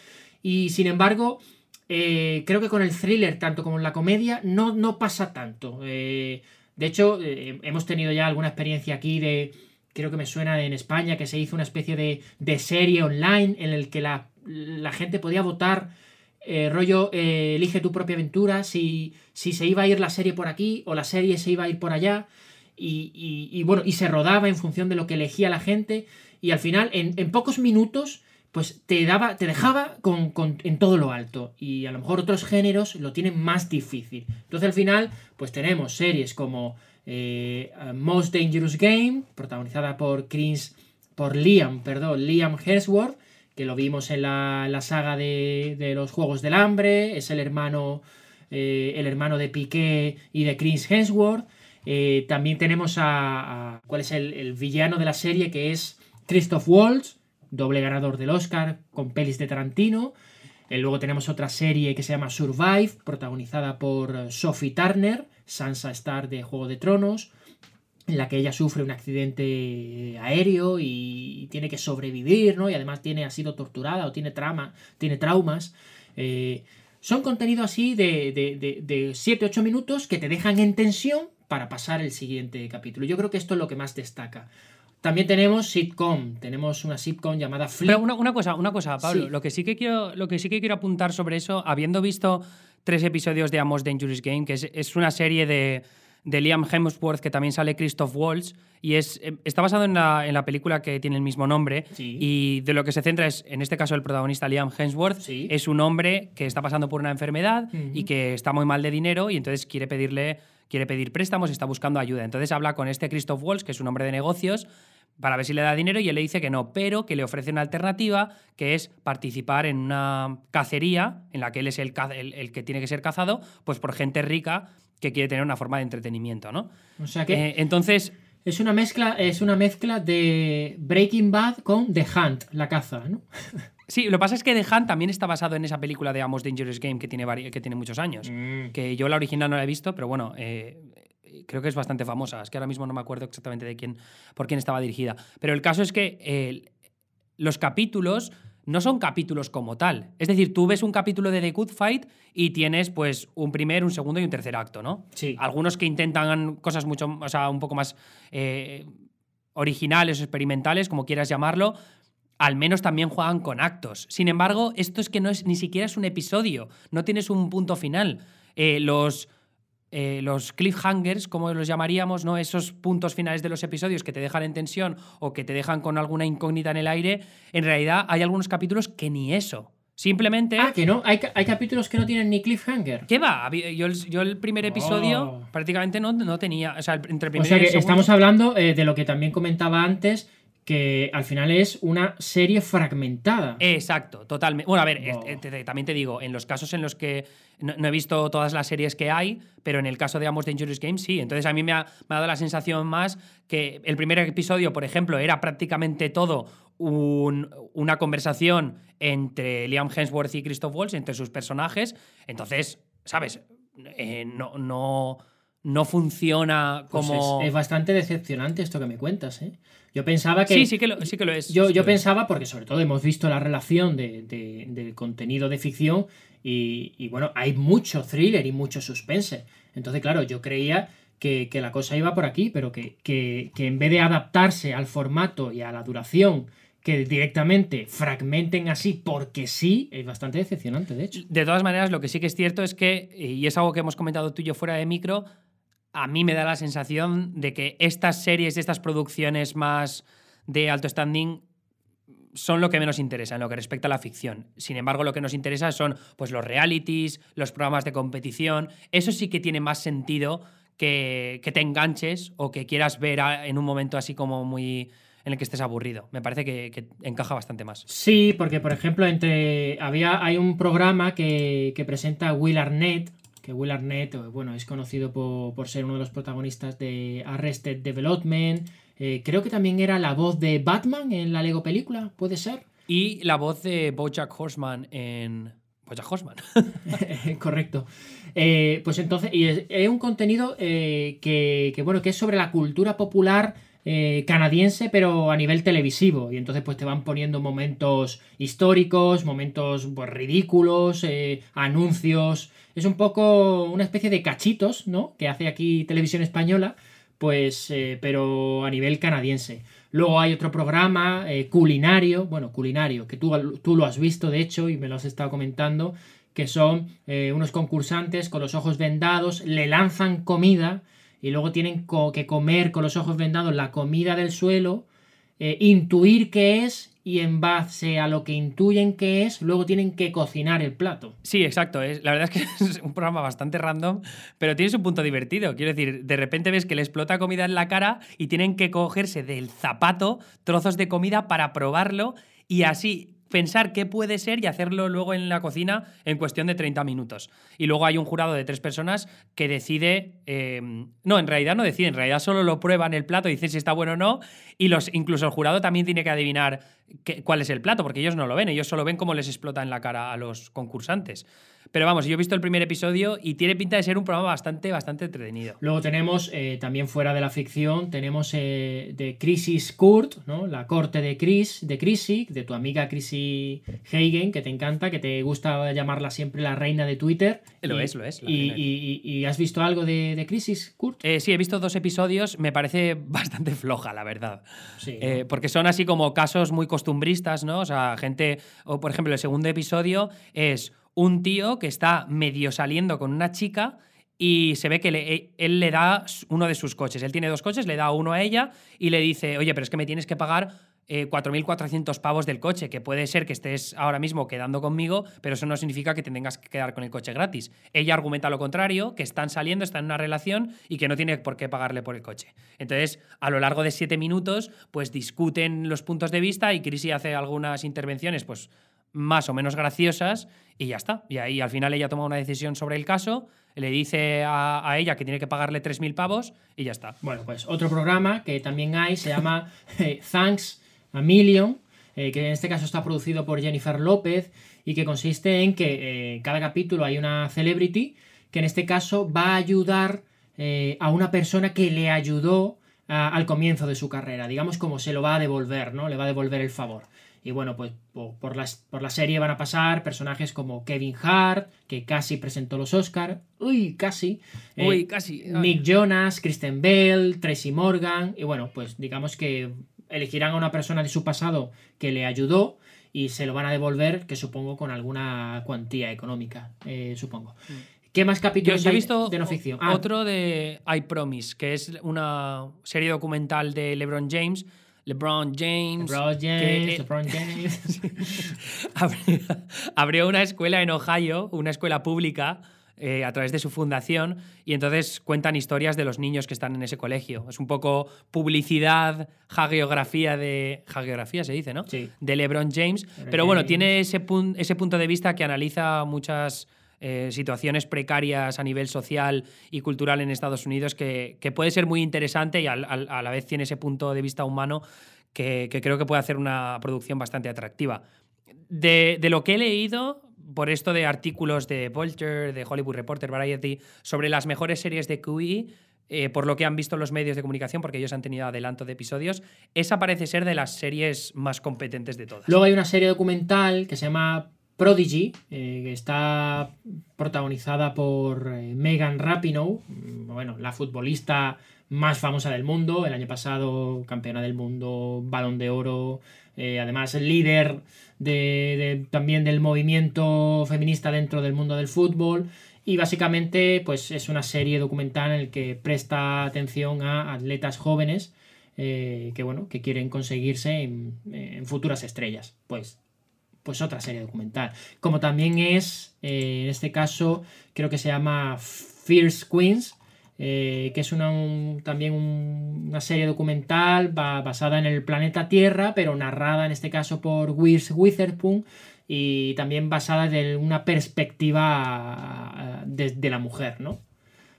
Y sin embargo, eh, creo que con el thriller, tanto como en la comedia, no, no pasa tanto. Eh, de hecho, eh, hemos tenido ya alguna experiencia aquí de. Creo que me suena en España que se hizo una especie de, de serie online en el que la, la gente podía votar. rollo, elige tu propia aventura. Si, si se iba a ir la serie por aquí o la serie se iba a ir por allá. Y, bueno, y se rodaba en función de lo que elegía la gente. Y al final, en, pocos minutos pues te daba, te dejaba con, con, en todo lo alto. Y a lo mejor otros géneros lo tienen más difícil. Entonces al final, pues tenemos series como eh, Most Dangerous Game, protagonizada por Chris, por Liam, perdón, Liam Hemsworth, que lo vimos en la, la saga de, de, los Juegos del Hambre, es el hermano, eh, el hermano de Piqué y de Chris Hemsworth. Eh, también tenemos a, ¿cuál es el, el, villano de la serie? Que es Christoph Waltz, doble ganador del Oscar con pelis de Tarantino. Eh, luego tenemos otra serie que se llama Survive, protagonizada por Sophie Turner, Sansa Star de Juego de Tronos, en la que ella sufre un accidente aéreo y tiene que sobrevivir, ¿no? Y además tiene, ha sido torturada o tiene, trama, tiene traumas. Eh, son contenido así de, de, de, 7-8 minutos que te dejan en tensión para pasar el siguiente capítulo. Yo creo que esto es lo que más destaca. También tenemos sitcom, tenemos una sitcom llamada Flip. Pero una, cosa, una cosa, Pablo, lo, que sí que quiero, lo que sí que quiero apuntar sobre eso, habiendo visto tres episodios de Amos Dangerous Game, que es, una serie de, Liam Hemsworth, que también sale Christoph Waltz, y es, eh, está basado en la, película que tiene el mismo nombre, y de lo que se centra es, en este caso, el protagonista Liam Hemsworth, es un hombre que está pasando por una enfermedad y que está muy mal de dinero, y entonces quiere pedirle quiere pedir préstamos, está buscando ayuda. Entonces habla con este Christoph Waltz, que es un hombre de negocios, para ver si le da dinero y él le dice que no, pero que le ofrece una alternativa, que es participar en una cacería en la que él es el, el, que tiene que ser cazado, pues por gente rica que quiere tener una forma de entretenimiento, ¿no? O sea que... Eh, entonces... Es una, mezcla, es una mezcla de Breaking Bad con The Hunt, la caza, ¿no? [laughs] Sí, lo que pasa es que The Hunt también está basado en esa película de Amos Dangerous Game que tiene, que tiene muchos años. Mm. Que yo la original no la he visto, pero bueno, eh, creo que es bastante famosa. Es que ahora mismo no me acuerdo exactamente de quién, por quién estaba dirigida. Pero el caso es que eh, los capítulos no son capítulos como tal. Es decir, tú ves un capítulo de The Good Fight y tienes pues un primer, un segundo y un tercer acto, ¿no? Sí. Algunos que intentan cosas mucho, o sea, un poco más eh, originales o experimentales, como quieras llamarlo, al menos también juegan con actos. Sin embargo, esto es que no es ni siquiera es un episodio, no tienes un punto final. Eh, los, eh, los cliffhangers, como los llamaríamos, ¿no? esos puntos finales de los episodios que te dejan en tensión o que te dejan con alguna incógnita en el aire, en realidad hay algunos capítulos que ni eso. Simplemente. Ah, que no. Hay, capítulos que no tienen ni cliffhanger. ¿Qué va? Yo, el primer episodio oh. prácticamente no, no, tenía. O sea, entre el o sea que estamos hablando eh, de lo que también comentaba antes, que al final es una serie fragmentada. Exacto, totalmente. Bueno, a ver, también te digo, en los casos en los que no, he visto todas las series que hay, pero en el caso de Amos Dangerous Games sí. Entonces a mí me ha, dado la sensación más que el primer episodio, por ejemplo, era prácticamente todo una conversación entre Liam Hemsworth y Christoph Waltz, entre sus personajes. Entonces, ¿sabes? Eh, no, no, no funciona pues como. es, bastante decepcionante esto que me cuentas, ¿eh? Yo pensaba que. Sí, sí que lo, sí que lo es. Yo, yo pensaba, porque sobre todo hemos visto la relación de, del contenido de ficción y, bueno, hay mucho thriller y mucho suspense. Entonces, claro, yo creía que, la cosa iba por aquí, pero que, que, en vez de adaptarse al formato y a la duración que directamente fragmenten así porque sí, es bastante decepcionante, de hecho. De todas maneras, lo que sí que es cierto es que, y es algo que hemos comentado tú y yo fuera de micro, a mí me da la sensación de que estas series, estas producciones más de alto standing son lo que menos interesa en lo que respecta a la ficción. Sin embargo, lo que nos interesa son pues, los realities, los programas de competición. Eso sí que tiene más sentido que, te enganches o que quieras ver en un momento así como muy en el que estés aburrido. Me parece que, encaja bastante más. Sí, porque por ejemplo, entre había hay un programa que, que presenta Will Arnett, que Will Arnett, eh, bueno, es conocido por, ser uno de los protagonistas de Arrested Development. Eh, creo que también era la voz de Batman en la Lego película, ¿puede ser? Y la voz de Bojack Horseman en Bojack Horseman. [laughs] [laughs] Correcto. Eh, pues entonces, y es, un contenido que, bueno, que es sobre la cultura popular canadiense, pero a nivel televisivo. Y entonces, pues te van poniendo momentos históricos, momentos pues, ridículos, anuncios es un poco una especie de cachitos, ¿no? Que hace aquí Televisión Española, pues, eh, pero a nivel canadiense. Luego hay otro programa eh, culinario, bueno, culinario, que tú, tú, lo has visto, de hecho, y me lo has estado comentando, que son eh, unos concursantes con los ojos vendados, le lanzan comida y luego tienen que comer con los ojos vendados la comida del suelo, intuir qué es y en base a lo que intuyen que es, luego tienen que cocinar el plato. Sí, exacto. Es, la verdad es que [laughs] es un programa bastante random, pero tiene su punto divertido. Quiero decir, de repente ves que le explota comida en la cara y tienen que cogerse del zapato trozos de comida para probarlo y así pensar qué puede ser y hacerlo luego en la cocina en cuestión de 30 minutos. Y luego hay un jurado de tres personas que decide, eh, no, en realidad no decide, en realidad solo lo prueban el plato y dicen si está bueno o no, y los, incluso el jurado también tiene que adivinar cuál es el plato, porque ellos no lo ven, ellos solo ven cómo les explota en la cara a los concursantes. Pero vamos, yo he visto el primer episodio y tiene pinta de ser un programa bastante, bastante entretenido. Luego tenemos, eh, también fuera de la ficción, tenemos eh, de Crisis Kurt, ¿no? La corte de Chris, de Chrissy, de tu amiga Chrissy Hagen, que te encanta, que te gusta llamarla siempre la reina de Twitter. Lo es, lo es. Y, has visto algo de, de Crisis Kurt? Eh, sí, he visto dos episodios, me parece [laughs] bastante floja, la verdad. Sí. porque son así como casos muy costumbristas, ¿no? O sea, gente, o por ejemplo, el segundo episodio es un tío que está medio saliendo con una chica y se ve que e, él le da uno de sus coches. Él tiene dos coches, le da uno a ella y le dice, oye, pero es que me tienes que pagar 4.400 eh, pavos del coche, que puede ser que estés ahora mismo quedando conmigo, pero eso no significa que te tengas que quedar con el coche gratis. Ella argumenta lo contrario, que están saliendo, están en una relación y que no tiene por qué pagarle por el coche. Entonces, a lo largo de siete minutos, pues discuten los puntos de vista y Chrissy hace algunas intervenciones, pues más o menos graciosas y ya está. Y ahí al final ella toma una decisión sobre el caso, le dice a, ella que tiene que pagarle 3.000 pavos y ya está. Bueno, pues otro programa que también hay se llama [laughs] eh, Thanks a Million, eh, que en este caso está producido por Jennifer López y que consiste en que eh, cada capítulo hay una celebrity que en este caso va a ayudar a una persona que le ayudó al comienzo de su carrera, digamos como se lo va a devolver, ¿no? Le va a devolver el favor. Y bueno, pues por, por la serie van a pasar personajes como Kevin Hart, que casi presentó los Oscars. Uy, casi. Eh, Uy, casi. Nick Jonas, Kristen Bell, Tracy Morgan. Y bueno, pues digamos que elegirán a una persona de su pasado que le ayudó y se lo van a devolver, que supongo con alguna cuantía económica, eh, supongo. Mm. ¿Qué más capítulos he visto de no ficción? Ah. Otro de I Promise, que es una serie documental de LeBron James LeBron James. LeBron James, LeBron [laughs] James. [laughs] abrió, una escuela en Ohio, una escuela pública. Eh, a través de su fundación y entonces cuentan historias de los niños que están en ese colegio. Es un poco publicidad, hagiografía de... Hagiografía se dice, ¿no? Sí. De LeBron James. Pero bueno, tiene ese, ese punto de vista que analiza muchas eh, situaciones precarias a nivel social y cultural en Estados Unidos que, puede ser muy interesante y a la vez tiene ese punto de vista humano que, creo que puede hacer una producción bastante atractiva. De, lo que he leído, por esto de artículos de Vulture, de Hollywood Reporter, Variety, sobre las mejores series de QE, eh, por lo que han visto los medios de comunicación, porque ellos han tenido adelanto de episodios, esa parece ser de las series más competentes de todas. Luego hay una serie documental que se llama Prodigy, eh, que está protagonizada por eh, Megan Rapinoe, mm, bueno, la futbolista más famosa del mundo, el año pasado campeona del mundo, balón de oro, eh, además líder de, también del movimiento feminista dentro del mundo del fútbol. Y básicamente, pues es una serie documental en el que presta atención a atletas jóvenes que, bueno, que quieren conseguirse en, en futuras estrellas. Pues pues otra serie documental. Como también es, eh, en este caso, creo que se llama Fierce Queens, eh, que es una, también una serie documental basada en el planeta Tierra, pero narrada en este caso por Wirs Witherspoon y también basada en una perspectiva de, de la mujer, ¿no?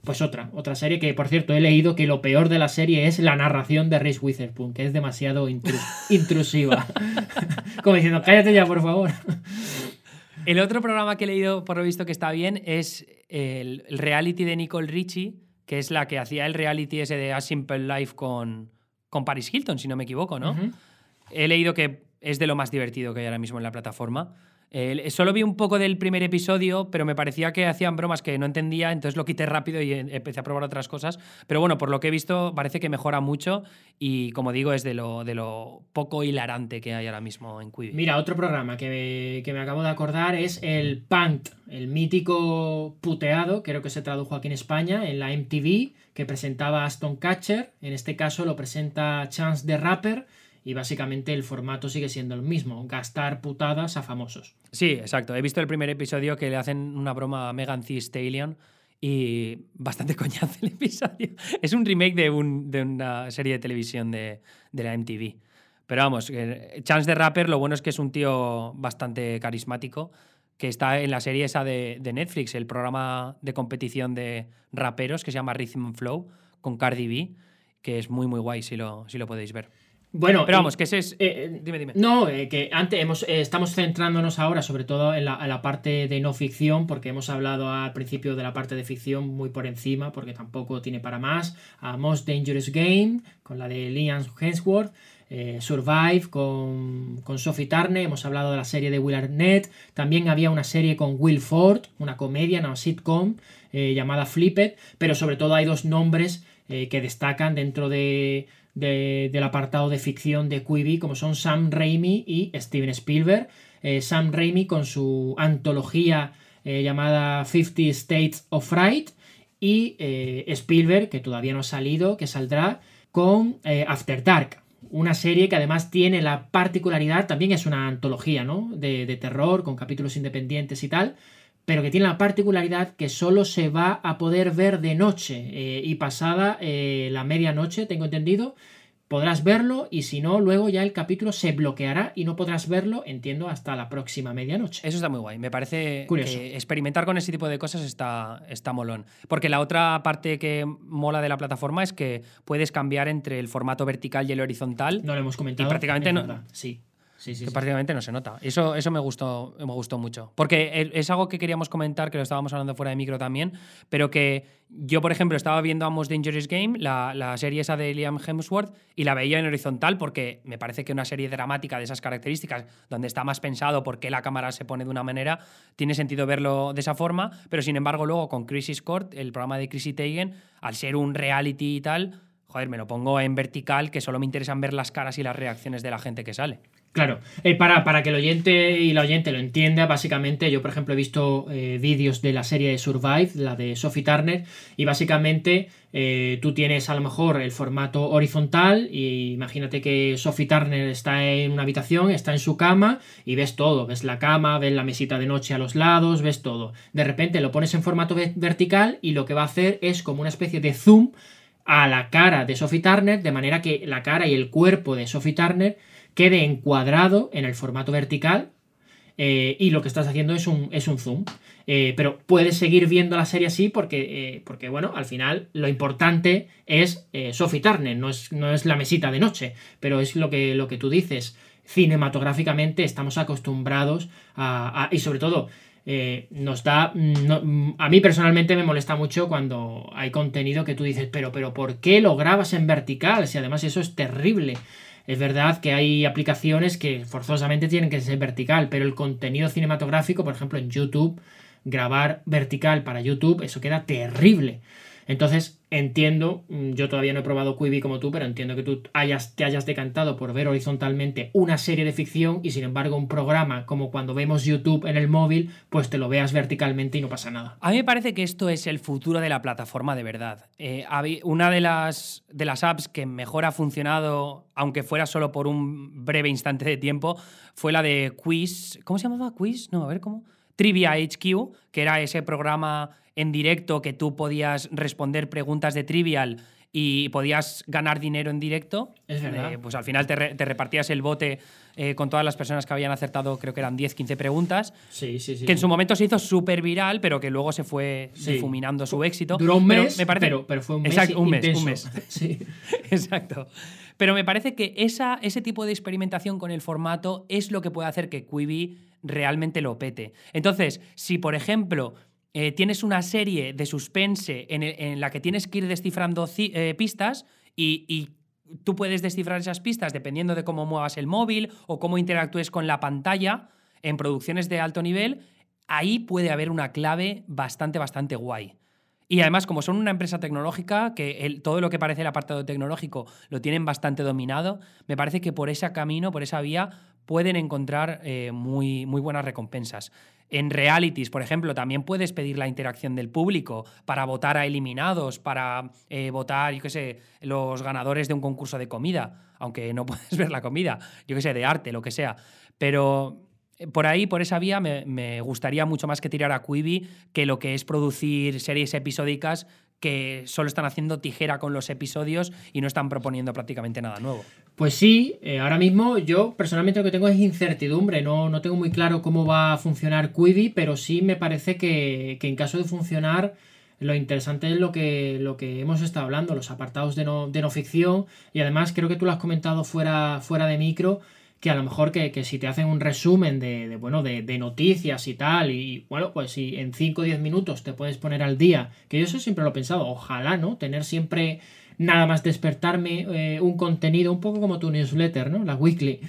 Pues otra, otra serie que, por cierto, he leído que lo peor de la serie es la narración de Reese Witherspoon, que es demasiado [laughs] intrusiva. Como diciendo, cállate ya, por favor. El otro programa que he leído, por lo visto, que está bien, es el, reality de Nicole Richie, que es la que hacía el reality ese de A Simple Life con, con Paris Hilton, si no me equivoco, ¿no? He leído que es de lo más divertido que hay ahora mismo en la plataforma solo vi un poco del primer episodio, pero me parecía que hacían bromas que no entendía, entonces lo quité rápido y empecé a probar otras cosas. Pero bueno, por lo que he visto, parece que mejora mucho y, como digo, es de lo, de lo poco hilarante que hay ahora mismo en Quibi. Mira, otro programa que me, acabo de acordar es el Pant, el mítico puteado, creo que se tradujo aquí en España, en la MTV, que presentaba Aston Catcher. En este caso lo presenta Chance the Rapper y básicamente el formato sigue siendo el mismo, gastar putadas a famosos. Sí, exacto. He visto el primer episodio que le hacen una broma a Megan Thee Stallion y bastante [laughs] coñazo el episodio. Es un remake de, una serie de televisión de, la MTV. Pero vamos, eh, Chance the Rapper, lo bueno es que es un tío bastante carismático, que está en la serie esa de, de Netflix, el programa de competición de raperos que se llama Rhythm Flow, con Cardi B, que es muy, muy guay si lo, si lo podéis ver. Bueno, Pero vamos, que ese es... eh, dime, dime. No, eh, que antes hemos, eh, estamos centrándonos ahora sobre todo en la, en la parte de no ficción, porque hemos hablado al principio de la parte de ficción muy por encima, porque tampoco tiene para más. A Most Dangerous Game, con la de Liam Hemsworth. eh, Survive con, con Sophie Turner, hemos hablado de la serie de Will Arnett, también había una serie con Will Ford, una comedia, una sitcom eh, llamada Flipped, pero sobre todo hay dos nombres eh, que destacan dentro de, de- del apartado de ficción de Quibi, como son Sam Raimi y Steven Spielberg. Eh, Sam Raimi con su antología eh, llamada 50 States of Fright y eh, Spielberg, que todavía no ha salido, que saldrá con After Dark. Una serie que además tiene la particularidad, también es una antología, ¿no? De, de terror, con capítulos independientes y tal, pero que tiene la particularidad que solo se va a poder ver de noche eh, y pasada eh, la medianoche, tengo entendido, podrás verlo y si no, luego ya el capítulo se bloqueará y no podrás verlo, entiendo, hasta la próxima medianoche. Eso está muy guay. Me parece Curioso. que experimentar con ese tipo de cosas está, está molón. Porque la otra parte que mola de la plataforma es que puedes cambiar entre el formato vertical y el horizontal, No lo hemos comentado. Y prácticamente no-. Sí, sí, sí. que sí. prácticamente no se nota. Eso, eso me, gustó, me gustó mucho. Porque es algo que queríamos comentar, que lo estábamos hablando fuera de micro también, pero que yo, por ejemplo, estaba viendo a Most Dangerous Game, la, la serie esa de Liam Hemsworth, y la veía en horizontal porque me parece que una serie dramática de esas características, donde está más pensado por qué la cámara se pone de una manera, tiene sentido verlo de esa forma, pero sin embargo luego con Crisis Court, el programa de Chrissy Teigen, al ser un reality y tal, joder, me lo pongo en vertical, que solo me interesan ver las caras y las reacciones de la gente que sale. Claro, Eh, para, para que el oyente y la oyente lo entienda, básicamente yo por ejemplo he visto eh, vídeos de la serie de Survive, la de Sophie Turner, y básicamente eh, tú tienes a lo mejor el formato horizontal y imagínate que Sophie Turner está en una habitación, está en su cama y ves todo, ves la cama, ves la mesita de noche a los lados, ves todo. De repente lo pones en formato ve- vertical y lo que va a hacer es como una especie de zoom a la cara de Sophie Turner, de manera que la cara y el cuerpo de Sophie Turner quede encuadrado en el formato vertical eh, y lo que estás haciendo es un, es un zoom. Eh, pero puedes seguir viendo la serie así porque, eh, porque bueno, al final lo importante es Sophie Turner, no es, no es la mesita de noche, pero es lo que, lo que tú dices. Cinematográficamente estamos acostumbrados a, y sobre todo nos da a mí personalmente me molesta mucho cuando hay contenido que tú dices pero pero ¿por qué lo grabas en vertical? si además eso es terrible es verdad que hay aplicaciones que forzosamente tienen que ser vertical, pero el contenido cinematográfico, por ejemplo en YouTube, grabar vertical para YouTube, eso queda terrible. Entonces, entiendo, mm, yo todavía no he probado Quibi como tú, pero entiendo que tú hayas, te hayas decantado por ver horizontalmente una serie de ficción y sin embargo un programa como cuando vemos YouTube en el móvil, pues te lo veas verticalmente y no pasa nada. A mí me parece que esto es el futuro de la plataforma de verdad. Eh, una de las, de las apps que mejor ha funcionado, aunque fuera solo por un breve instante de tiempo, fue la de Quiz. ¿Cómo se llamaba Quiz? No, a ver cómo. Trivia HQ, que era ese programa en directo que tú podías responder preguntas de Trivial y podías ganar dinero en directo. Es verdad. Eh, pues al final te, re- te repartías el bote eh, con todas las personas que habían acertado, creo que eran 10, 15 preguntas Sí, sí, sí. que en su momento se hizo súper viral, pero que luego se fue Sí. difuminando su éxito. Duró un Pero mes, me parece- pero, pero fue un mes, Exacto, un mes, un mes. [laughs] Sí. Exacto. Pero me parece que esa, ese tipo de experimentación con el formato es lo que puede hacer que Quibi realmente lo pete. Entonces, si por ejemplo eh, tienes una serie de suspense en, la que tienes que ir descifrando ci- eh, pistas y, tú puedes descifrar esas pistas dependiendo de cómo muevas el móvil o cómo interactúes con la pantalla en producciones de alto nivel, ahí puede haber una clave bastante, bastante guay. Y además, como son una empresa tecnológica, que todo lo que parece el apartado tecnológico lo tienen bastante dominado, me parece que por ese camino, por esa vía, pueden encontrar eh, muy, muy buenas recompensas. En realities, por ejemplo, también puedes pedir la interacción del público para votar a eliminados, para eh, votar, yo qué sé, los ganadores de un concurso de comida, aunque no [laughs] puedes ver la comida, yo qué sé, de arte, lo que sea. Pero eh, por ahí, por esa vía, me, me gustaría mucho más que tirar a Quibi que lo que es producir series episódicas que solo están haciendo tijera con los episodios y no están proponiendo prácticamente nada nuevo. Pues sí, eh, ahora mismo yo personalmente lo que tengo es incertidumbre, no, no tengo muy claro cómo va a funcionar Quibi, pero sí me parece que, que en caso de funcionar lo interesante es lo que, lo que hemos estado hablando, los apartados de no, de no ficción y además creo que tú lo has comentado fuera, fuera de micro, que a lo mejor que, si te hacen un resumen de, bueno, de, noticias y tal, y bueno, pues si en 5 o 10 minutos te puedes poner al día, que yo eso siempre lo he pensado, ojalá, ¿no? Tener siempre nada más despertarme eh, un contenido, un poco como tu newsletter, ¿no? La weekly.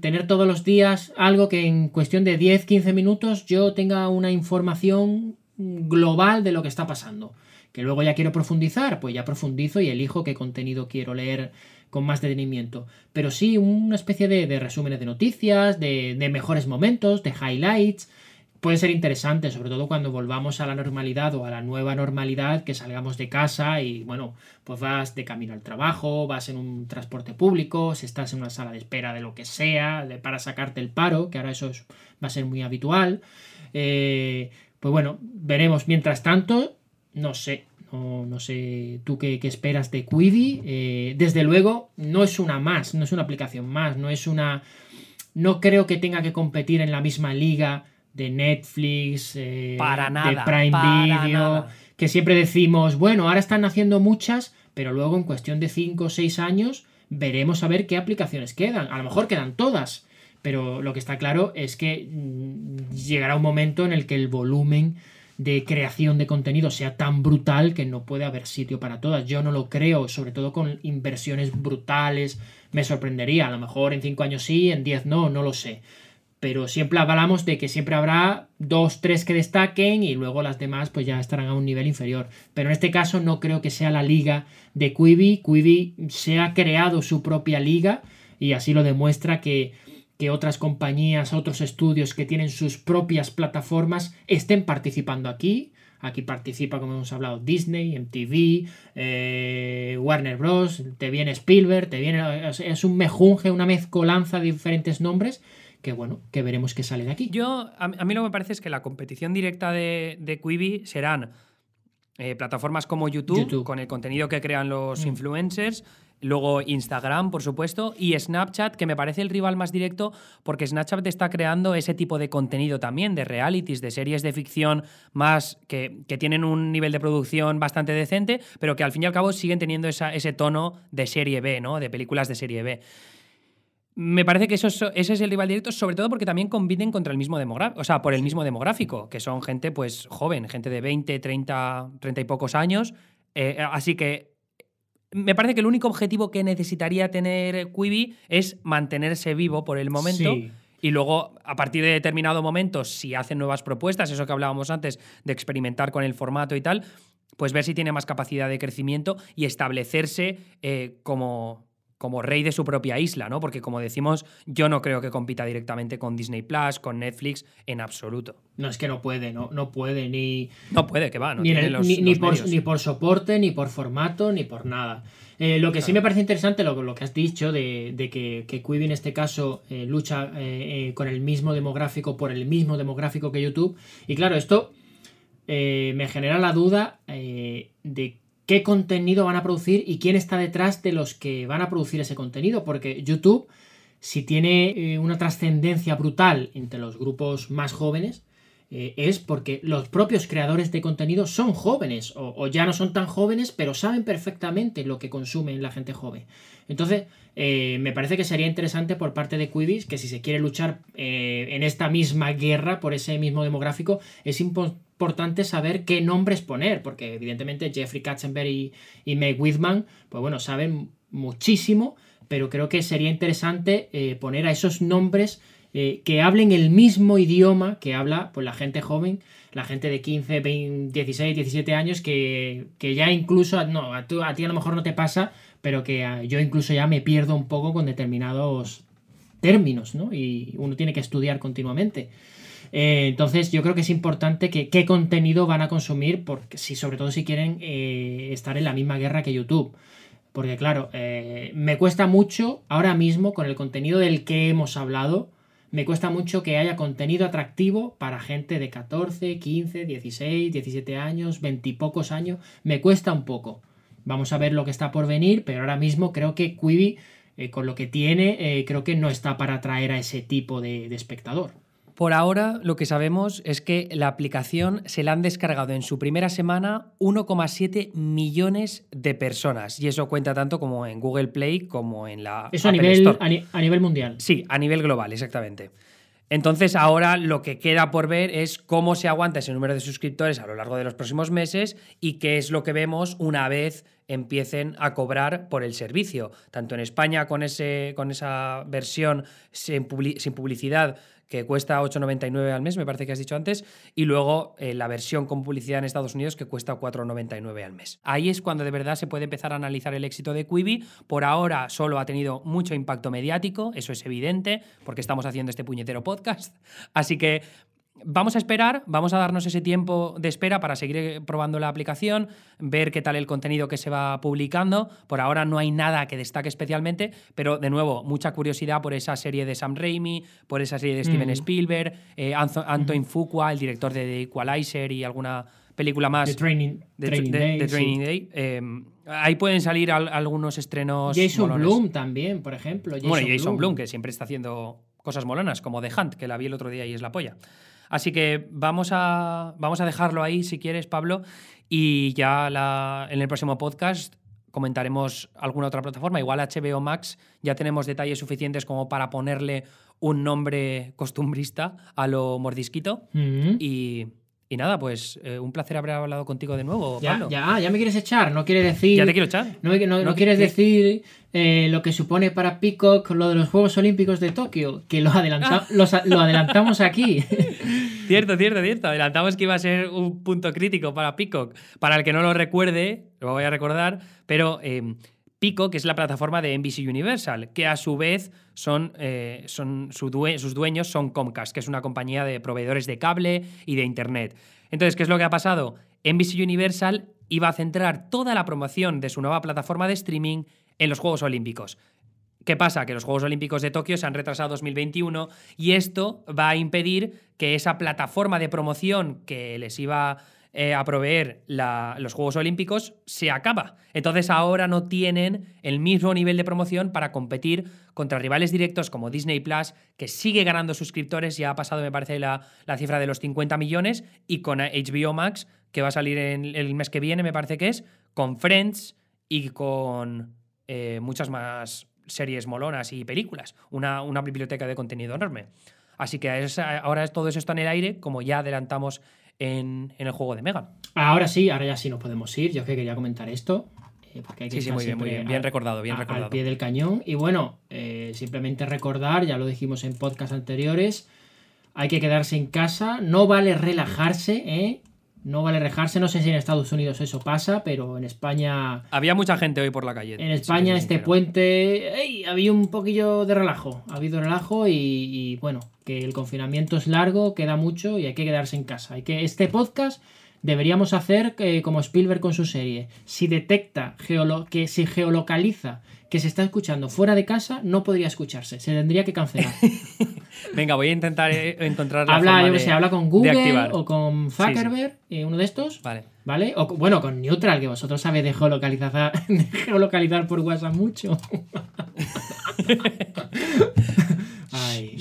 tener todos los días algo que en cuestión de 10-15 minutos yo tenga una información global de lo que está pasando. Que luego ya quiero profundizar, pues ya profundizo y elijo qué contenido quiero leer con más detenimiento. Pero sí, una especie de, resúmenes de noticias, de, mejores momentos, de highlights. Puede ser interesante, sobre todo cuando volvamos a la normalidad o a la nueva normalidad, que salgamos de casa y, bueno, pues vas de camino al trabajo, vas en un transporte público, si estás en una sala de espera de lo que sea, para sacarte el paro, que ahora eso va a ser muy habitual. Eh, pues bueno, veremos. Mientras tanto, no sé, no, sé tú qué, esperas de Quibi. Eh, desde luego, no es una más, no es una aplicación más, no es una. No creo que tenga que competir en la misma liga de Netflix, eh, para nada, de Prime Video, que siempre decimos, bueno, ahora están haciendo muchas, pero luego en cuestión de 5 o 6 años veremos a ver qué aplicaciones quedan. A lo mejor quedan todas, pero lo que está claro es que mm, llegará un momento en el que el volumen de creación de contenido sea tan brutal que no puede haber sitio para todas. Yo no lo creo, sobre todo con inversiones brutales. Me sorprendería, a lo mejor en 5 años sí, en 10 no, no lo sé. Pero siempre hablamos de que siempre habrá dos, tres que destaquen y luego las demás pues ya estarán a un nivel inferior. Pero en este caso no creo que sea la liga de Quibi. Quibi se ha creado su propia liga y así lo demuestra que que otras compañías, otros estudios que tienen sus propias plataformas estén participando aquí. Aquí participa, como hemos hablado, Disney, MTV, eh, Warner Bros., te viene Spielberg, te viene. Es un mejunje, una mezcolanza de diferentes nombres que bueno, que veremos qué sale de aquí. Yo, a, mí lo que me parece es que la competición directa de, de Quibi serán eh, plataformas como YouTube, con el contenido que crean los mm. influencers, Luego Instagram, por supuesto, y Snapchat, que me parece el rival más directo porque Snapchat está creando ese tipo de contenido también, de realities, de series de ficción más que, tienen un nivel de producción bastante decente, pero que al fin y al cabo siguen teniendo ese tono de serie B, ¿no? De películas de serie B. Me parece que eso ese es el rival directo, sobre todo porque también compiten contra el mismo demográfico, o sea, por el mismo demográfico, que son gente pues joven, gente de 20, 30, 30 y pocos años. Eh, así que me parece que el único objetivo que necesitaría tener Quibi es mantenerse vivo por el momento. Y luego, a partir de determinado momento, si hacen nuevas propuestas, eso que hablábamos antes, de experimentar con el formato y tal, pues ver si tiene más capacidad de crecimiento y establecerse eh, como, como rey de su propia isla, ¿no? Porque como decimos, yo no creo que compita directamente con Disney Plus, con Netflix, en absoluto. No es que no puede, no, no puede ni. No puede, que va, no ni, tiene los, ni, por, ni, por, soporte, ni por formato, ni por nada. Eh, lo que sí me parece interesante, lo, lo que has dicho, de, que, que Quibi en este caso eh, lucha eh, con el mismo demográfico, por el mismo demográfico que YouTube. Y claro, esto me genera la duda de qué contenido van a producir y quién está detrás de los que van a producir ese contenido, porque YouTube, si tiene eh, una trascendencia brutal entre los grupos más jóvenes, eh, es porque los propios creadores de contenido son jóvenes o, ya no son tan jóvenes, pero saben perfectamente lo que consumen la gente joven. Entonces, eh, me parece que sería interesante por parte de Quibi que si se quiere luchar en esta misma guerra por ese mismo demográfico, es importante saber qué nombres poner, porque evidentemente Jeffrey Katzenberg y, Meg Whitman, pues bueno, saben muchísimo, pero creo que sería interesante eh, poner a esos nombres eh, que hablen el mismo idioma que habla pues, la gente joven, la gente de 15, 20, 16, 17 años, que, ya incluso, no, a, ti a lo mejor no te pasa, pero que ah, yo incluso ya me pierdo un poco con determinados términos, ¿no? Y uno tiene que estudiar continuamente. Eh, entonces yo creo que es importante que qué contenido van a consumir, porque si, sobre todo si quieren eh, estar en la misma guerra que YouTube. Porque claro, me cuesta mucho ahora mismo con el contenido del que hemos hablado, me cuesta mucho que haya contenido atractivo para gente de 14, 15, 16, 17 años, 20 y pocos años. Me cuesta un poco. Vamos a ver lo que está por venir, pero ahora mismo creo que Quibi, eh, con lo que tiene, eh, creo que no está para atraer a ese tipo de espectador. Por ahora, lo que sabemos es que la aplicación se la han descargado en su primera semana 1,7 millones de personas. Y eso cuenta tanto como en Google Play como en la. Eso a nivel, a, nivel mundial. Sí, a nivel global, exactamente. Entonces, ahora lo que queda por ver es cómo se aguanta ese número de suscriptores a lo largo de los próximos meses y qué es lo que vemos una vez empiecen a cobrar por el servicio. Tanto en España con, ese, con esa versión sin publicidad que cuesta 8,99 al mes, me parece que has dicho antes, y luego eh, la versión con publicidad en Estados Unidos que cuesta 4,99 al mes. Ahí es cuando de verdad se puede empezar a analizar el éxito de Quibi. Por ahora solo ha tenido mucho impacto mediático, eso es evidente, porque estamos haciendo este puñetero podcast. Así que Vamos a esperar, vamos a darnos ese tiempo de espera para seguir eh, probando la aplicación, ver qué tal el contenido que se va publicando. Por ahora no hay nada que destaque especialmente, pero de nuevo, mucha curiosidad por esa serie de Sam Raimi, por esa serie de Steven mm. Spielberg, eh, Anton Fuqua, el director de The Equalizer y alguna película más. The Training, Day. Em, ahí pueden salir algunos estrenos. Jason Bloom también, por ejemplo. bueno, Jason Bloom, que siempre está haciendo cosas molonas, como The Hunt, que la vi el otro día y es la polla. Así que vamos a, vamos a dejarlo ahí si quieres, Pablo, y ya en el próximo podcast comentaremos alguna otra plataforma. Igual HBO Max ya tenemos detalles suficientes como para ponerle un nombre costumbrista a lo mordisquito. Y y nada, pues eh, un placer haber hablado contigo de nuevo, ya, Pablo. Ya, ya me quieres echar, no quiere decir. Ya te quiero echar. No, no, quieres decir eh, lo que supone para Peacock lo de los Juegos Olímpicos de Tokio, que lo, adelanta, ah. lo adelantamos aquí. [laughs] cierto, cierto, cierto. Adelantamos que iba a ser un punto crítico para Peacock. Para el que no lo recuerde, lo voy a recordar, pero eh, Pico, que es la plataforma de NBC Universal, que a su vez son, eh, sus dueños son Comcast, que es una compañía de proveedores de cable y de Internet. Entonces, ¿qué es lo que ha pasado? NBC Universal iba a centrar toda la promoción de su nueva plataforma de streaming en los Juegos Olímpicos. ¿Qué pasa? Que los Juegos Olímpicos de Tokio se han retrasado a 2021 y esto va a impedir que esa plataforma de promoción que les iba eh, a proveer los Juegos Olímpicos se acaba. Entonces ahora no tienen el mismo nivel de promoción para competir contra rivales directos como Disney Plus, que sigue ganando suscriptores, ya ha pasado, me parece, la, cifra de los 50 millones, y con HBO Max, que va a salir en, el mes que viene, me parece que es, con Friends y con eh, muchas más series molonas y películas. Una, una biblioteca de contenido enorme. Así que ahora todo eso está en el aire, como ya adelantamos en, el juego de Megan. Ahora sí, ahora ya sí nos podemos ir. Yo que quería comentar esto. Eh, sí, sí, muy bien, muy bien. Bien recordado, bien recordado. Al pie del cañón. Y bueno, eh, simplemente recordar, ya lo dijimos en podcast anteriores, hay que quedarse en casa, no vale relajarse, ¿eh? No vale relajarse, no sé si en Estados Unidos eso pasa, pero en España... Había mucha gente hoy por la calle. En España este puente, ¡ey! había un poquillo de relajo, ha habido relajo y bueno, que el confinamiento es largo, queda mucho y hay que quedarse en casa. Hay que este podcast deberíamos hacer eh, como Spielberg con su serie. Si detecta que se geolocaliza que se está escuchando fuera de casa, no podría escucharse. Se tendría que cancelar. [laughs] Venga, voy a intentar eh, encontrar la habla, sé, habla con Google o con Zuckerberg, eh, uno de estos. Vale. ¿Vale? O bueno, con Neutral, que vosotros sabéis de geolocalizar, [laughs] de geolocalizar por WhatsApp mucho. [laughs] Ay.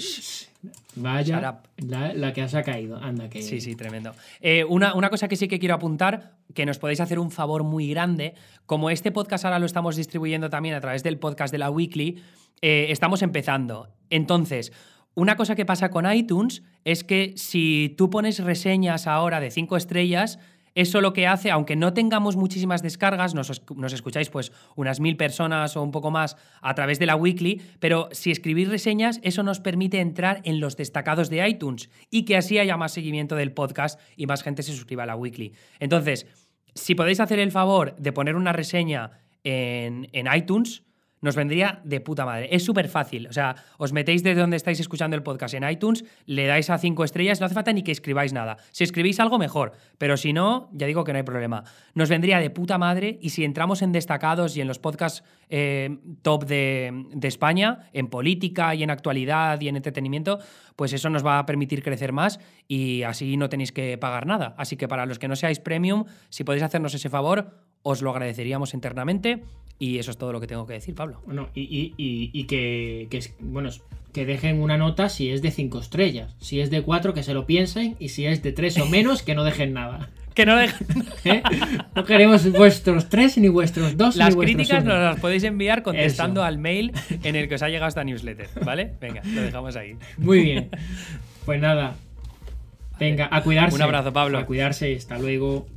Vaya, la, que has caído. Anda, que. Sí, sí, tremendo. Eh, una, una, cosa que sí que quiero apuntar, que nos podéis hacer un favor muy grande. Como este podcast ahora lo estamos distribuyendo también a través del podcast de la Weekly, eh, estamos empezando. Entonces, una cosa que pasa con iTunes es que si tú pones reseñas ahora de cinco estrellas, eso lo que hace, aunque no tengamos muchísimas descargas, nos, escucháis pues unas mil personas o un poco más a través de la weekly, pero si escribís reseñas, eso nos permite entrar en los destacados de iTunes y que así haya más seguimiento del podcast y más gente se suscriba a la weekly. Entonces, si podéis hacer el favor de poner una reseña en, en iTunes, nos vendría de puta madre. Es súper fácil. O sea, os metéis desde donde estáis escuchando el podcast en iTunes, le dais a cinco estrellas, no hace falta ni que escribáis nada. Si escribís algo, mejor. Pero si no, ya digo que no hay problema. Nos vendría de puta madre y si entramos en destacados y en los podcasts eh, top de, de España, en política y en actualidad y en entretenimiento, pues eso nos va a permitir crecer más y así no tenéis que pagar nada. Así que para los que no seáis premium, si podéis hacernos ese favor, os lo agradeceríamos internamente. Y eso es todo lo que tengo que decir, Pablo. Bueno, y, y- y- y que, que bueno, que dejen una nota si es de 5 estrellas. Si es de 4, que se lo piensen. Y si es de 3 o menos, que no dejen nada. [laughs] Que no dejen- [laughs] ¿eh? No queremos vuestros 3 ni vuestros 2 Las ni vuestros críticas uno. nos las podéis enviar contestando Eso. al mail en el que os ha llegado esta newsletter, ¿vale? Venga, lo dejamos ahí. Muy bien. Pues nada. Venga, a cuidarse. Un abrazo, Pablo. A cuidarse. Hasta luego.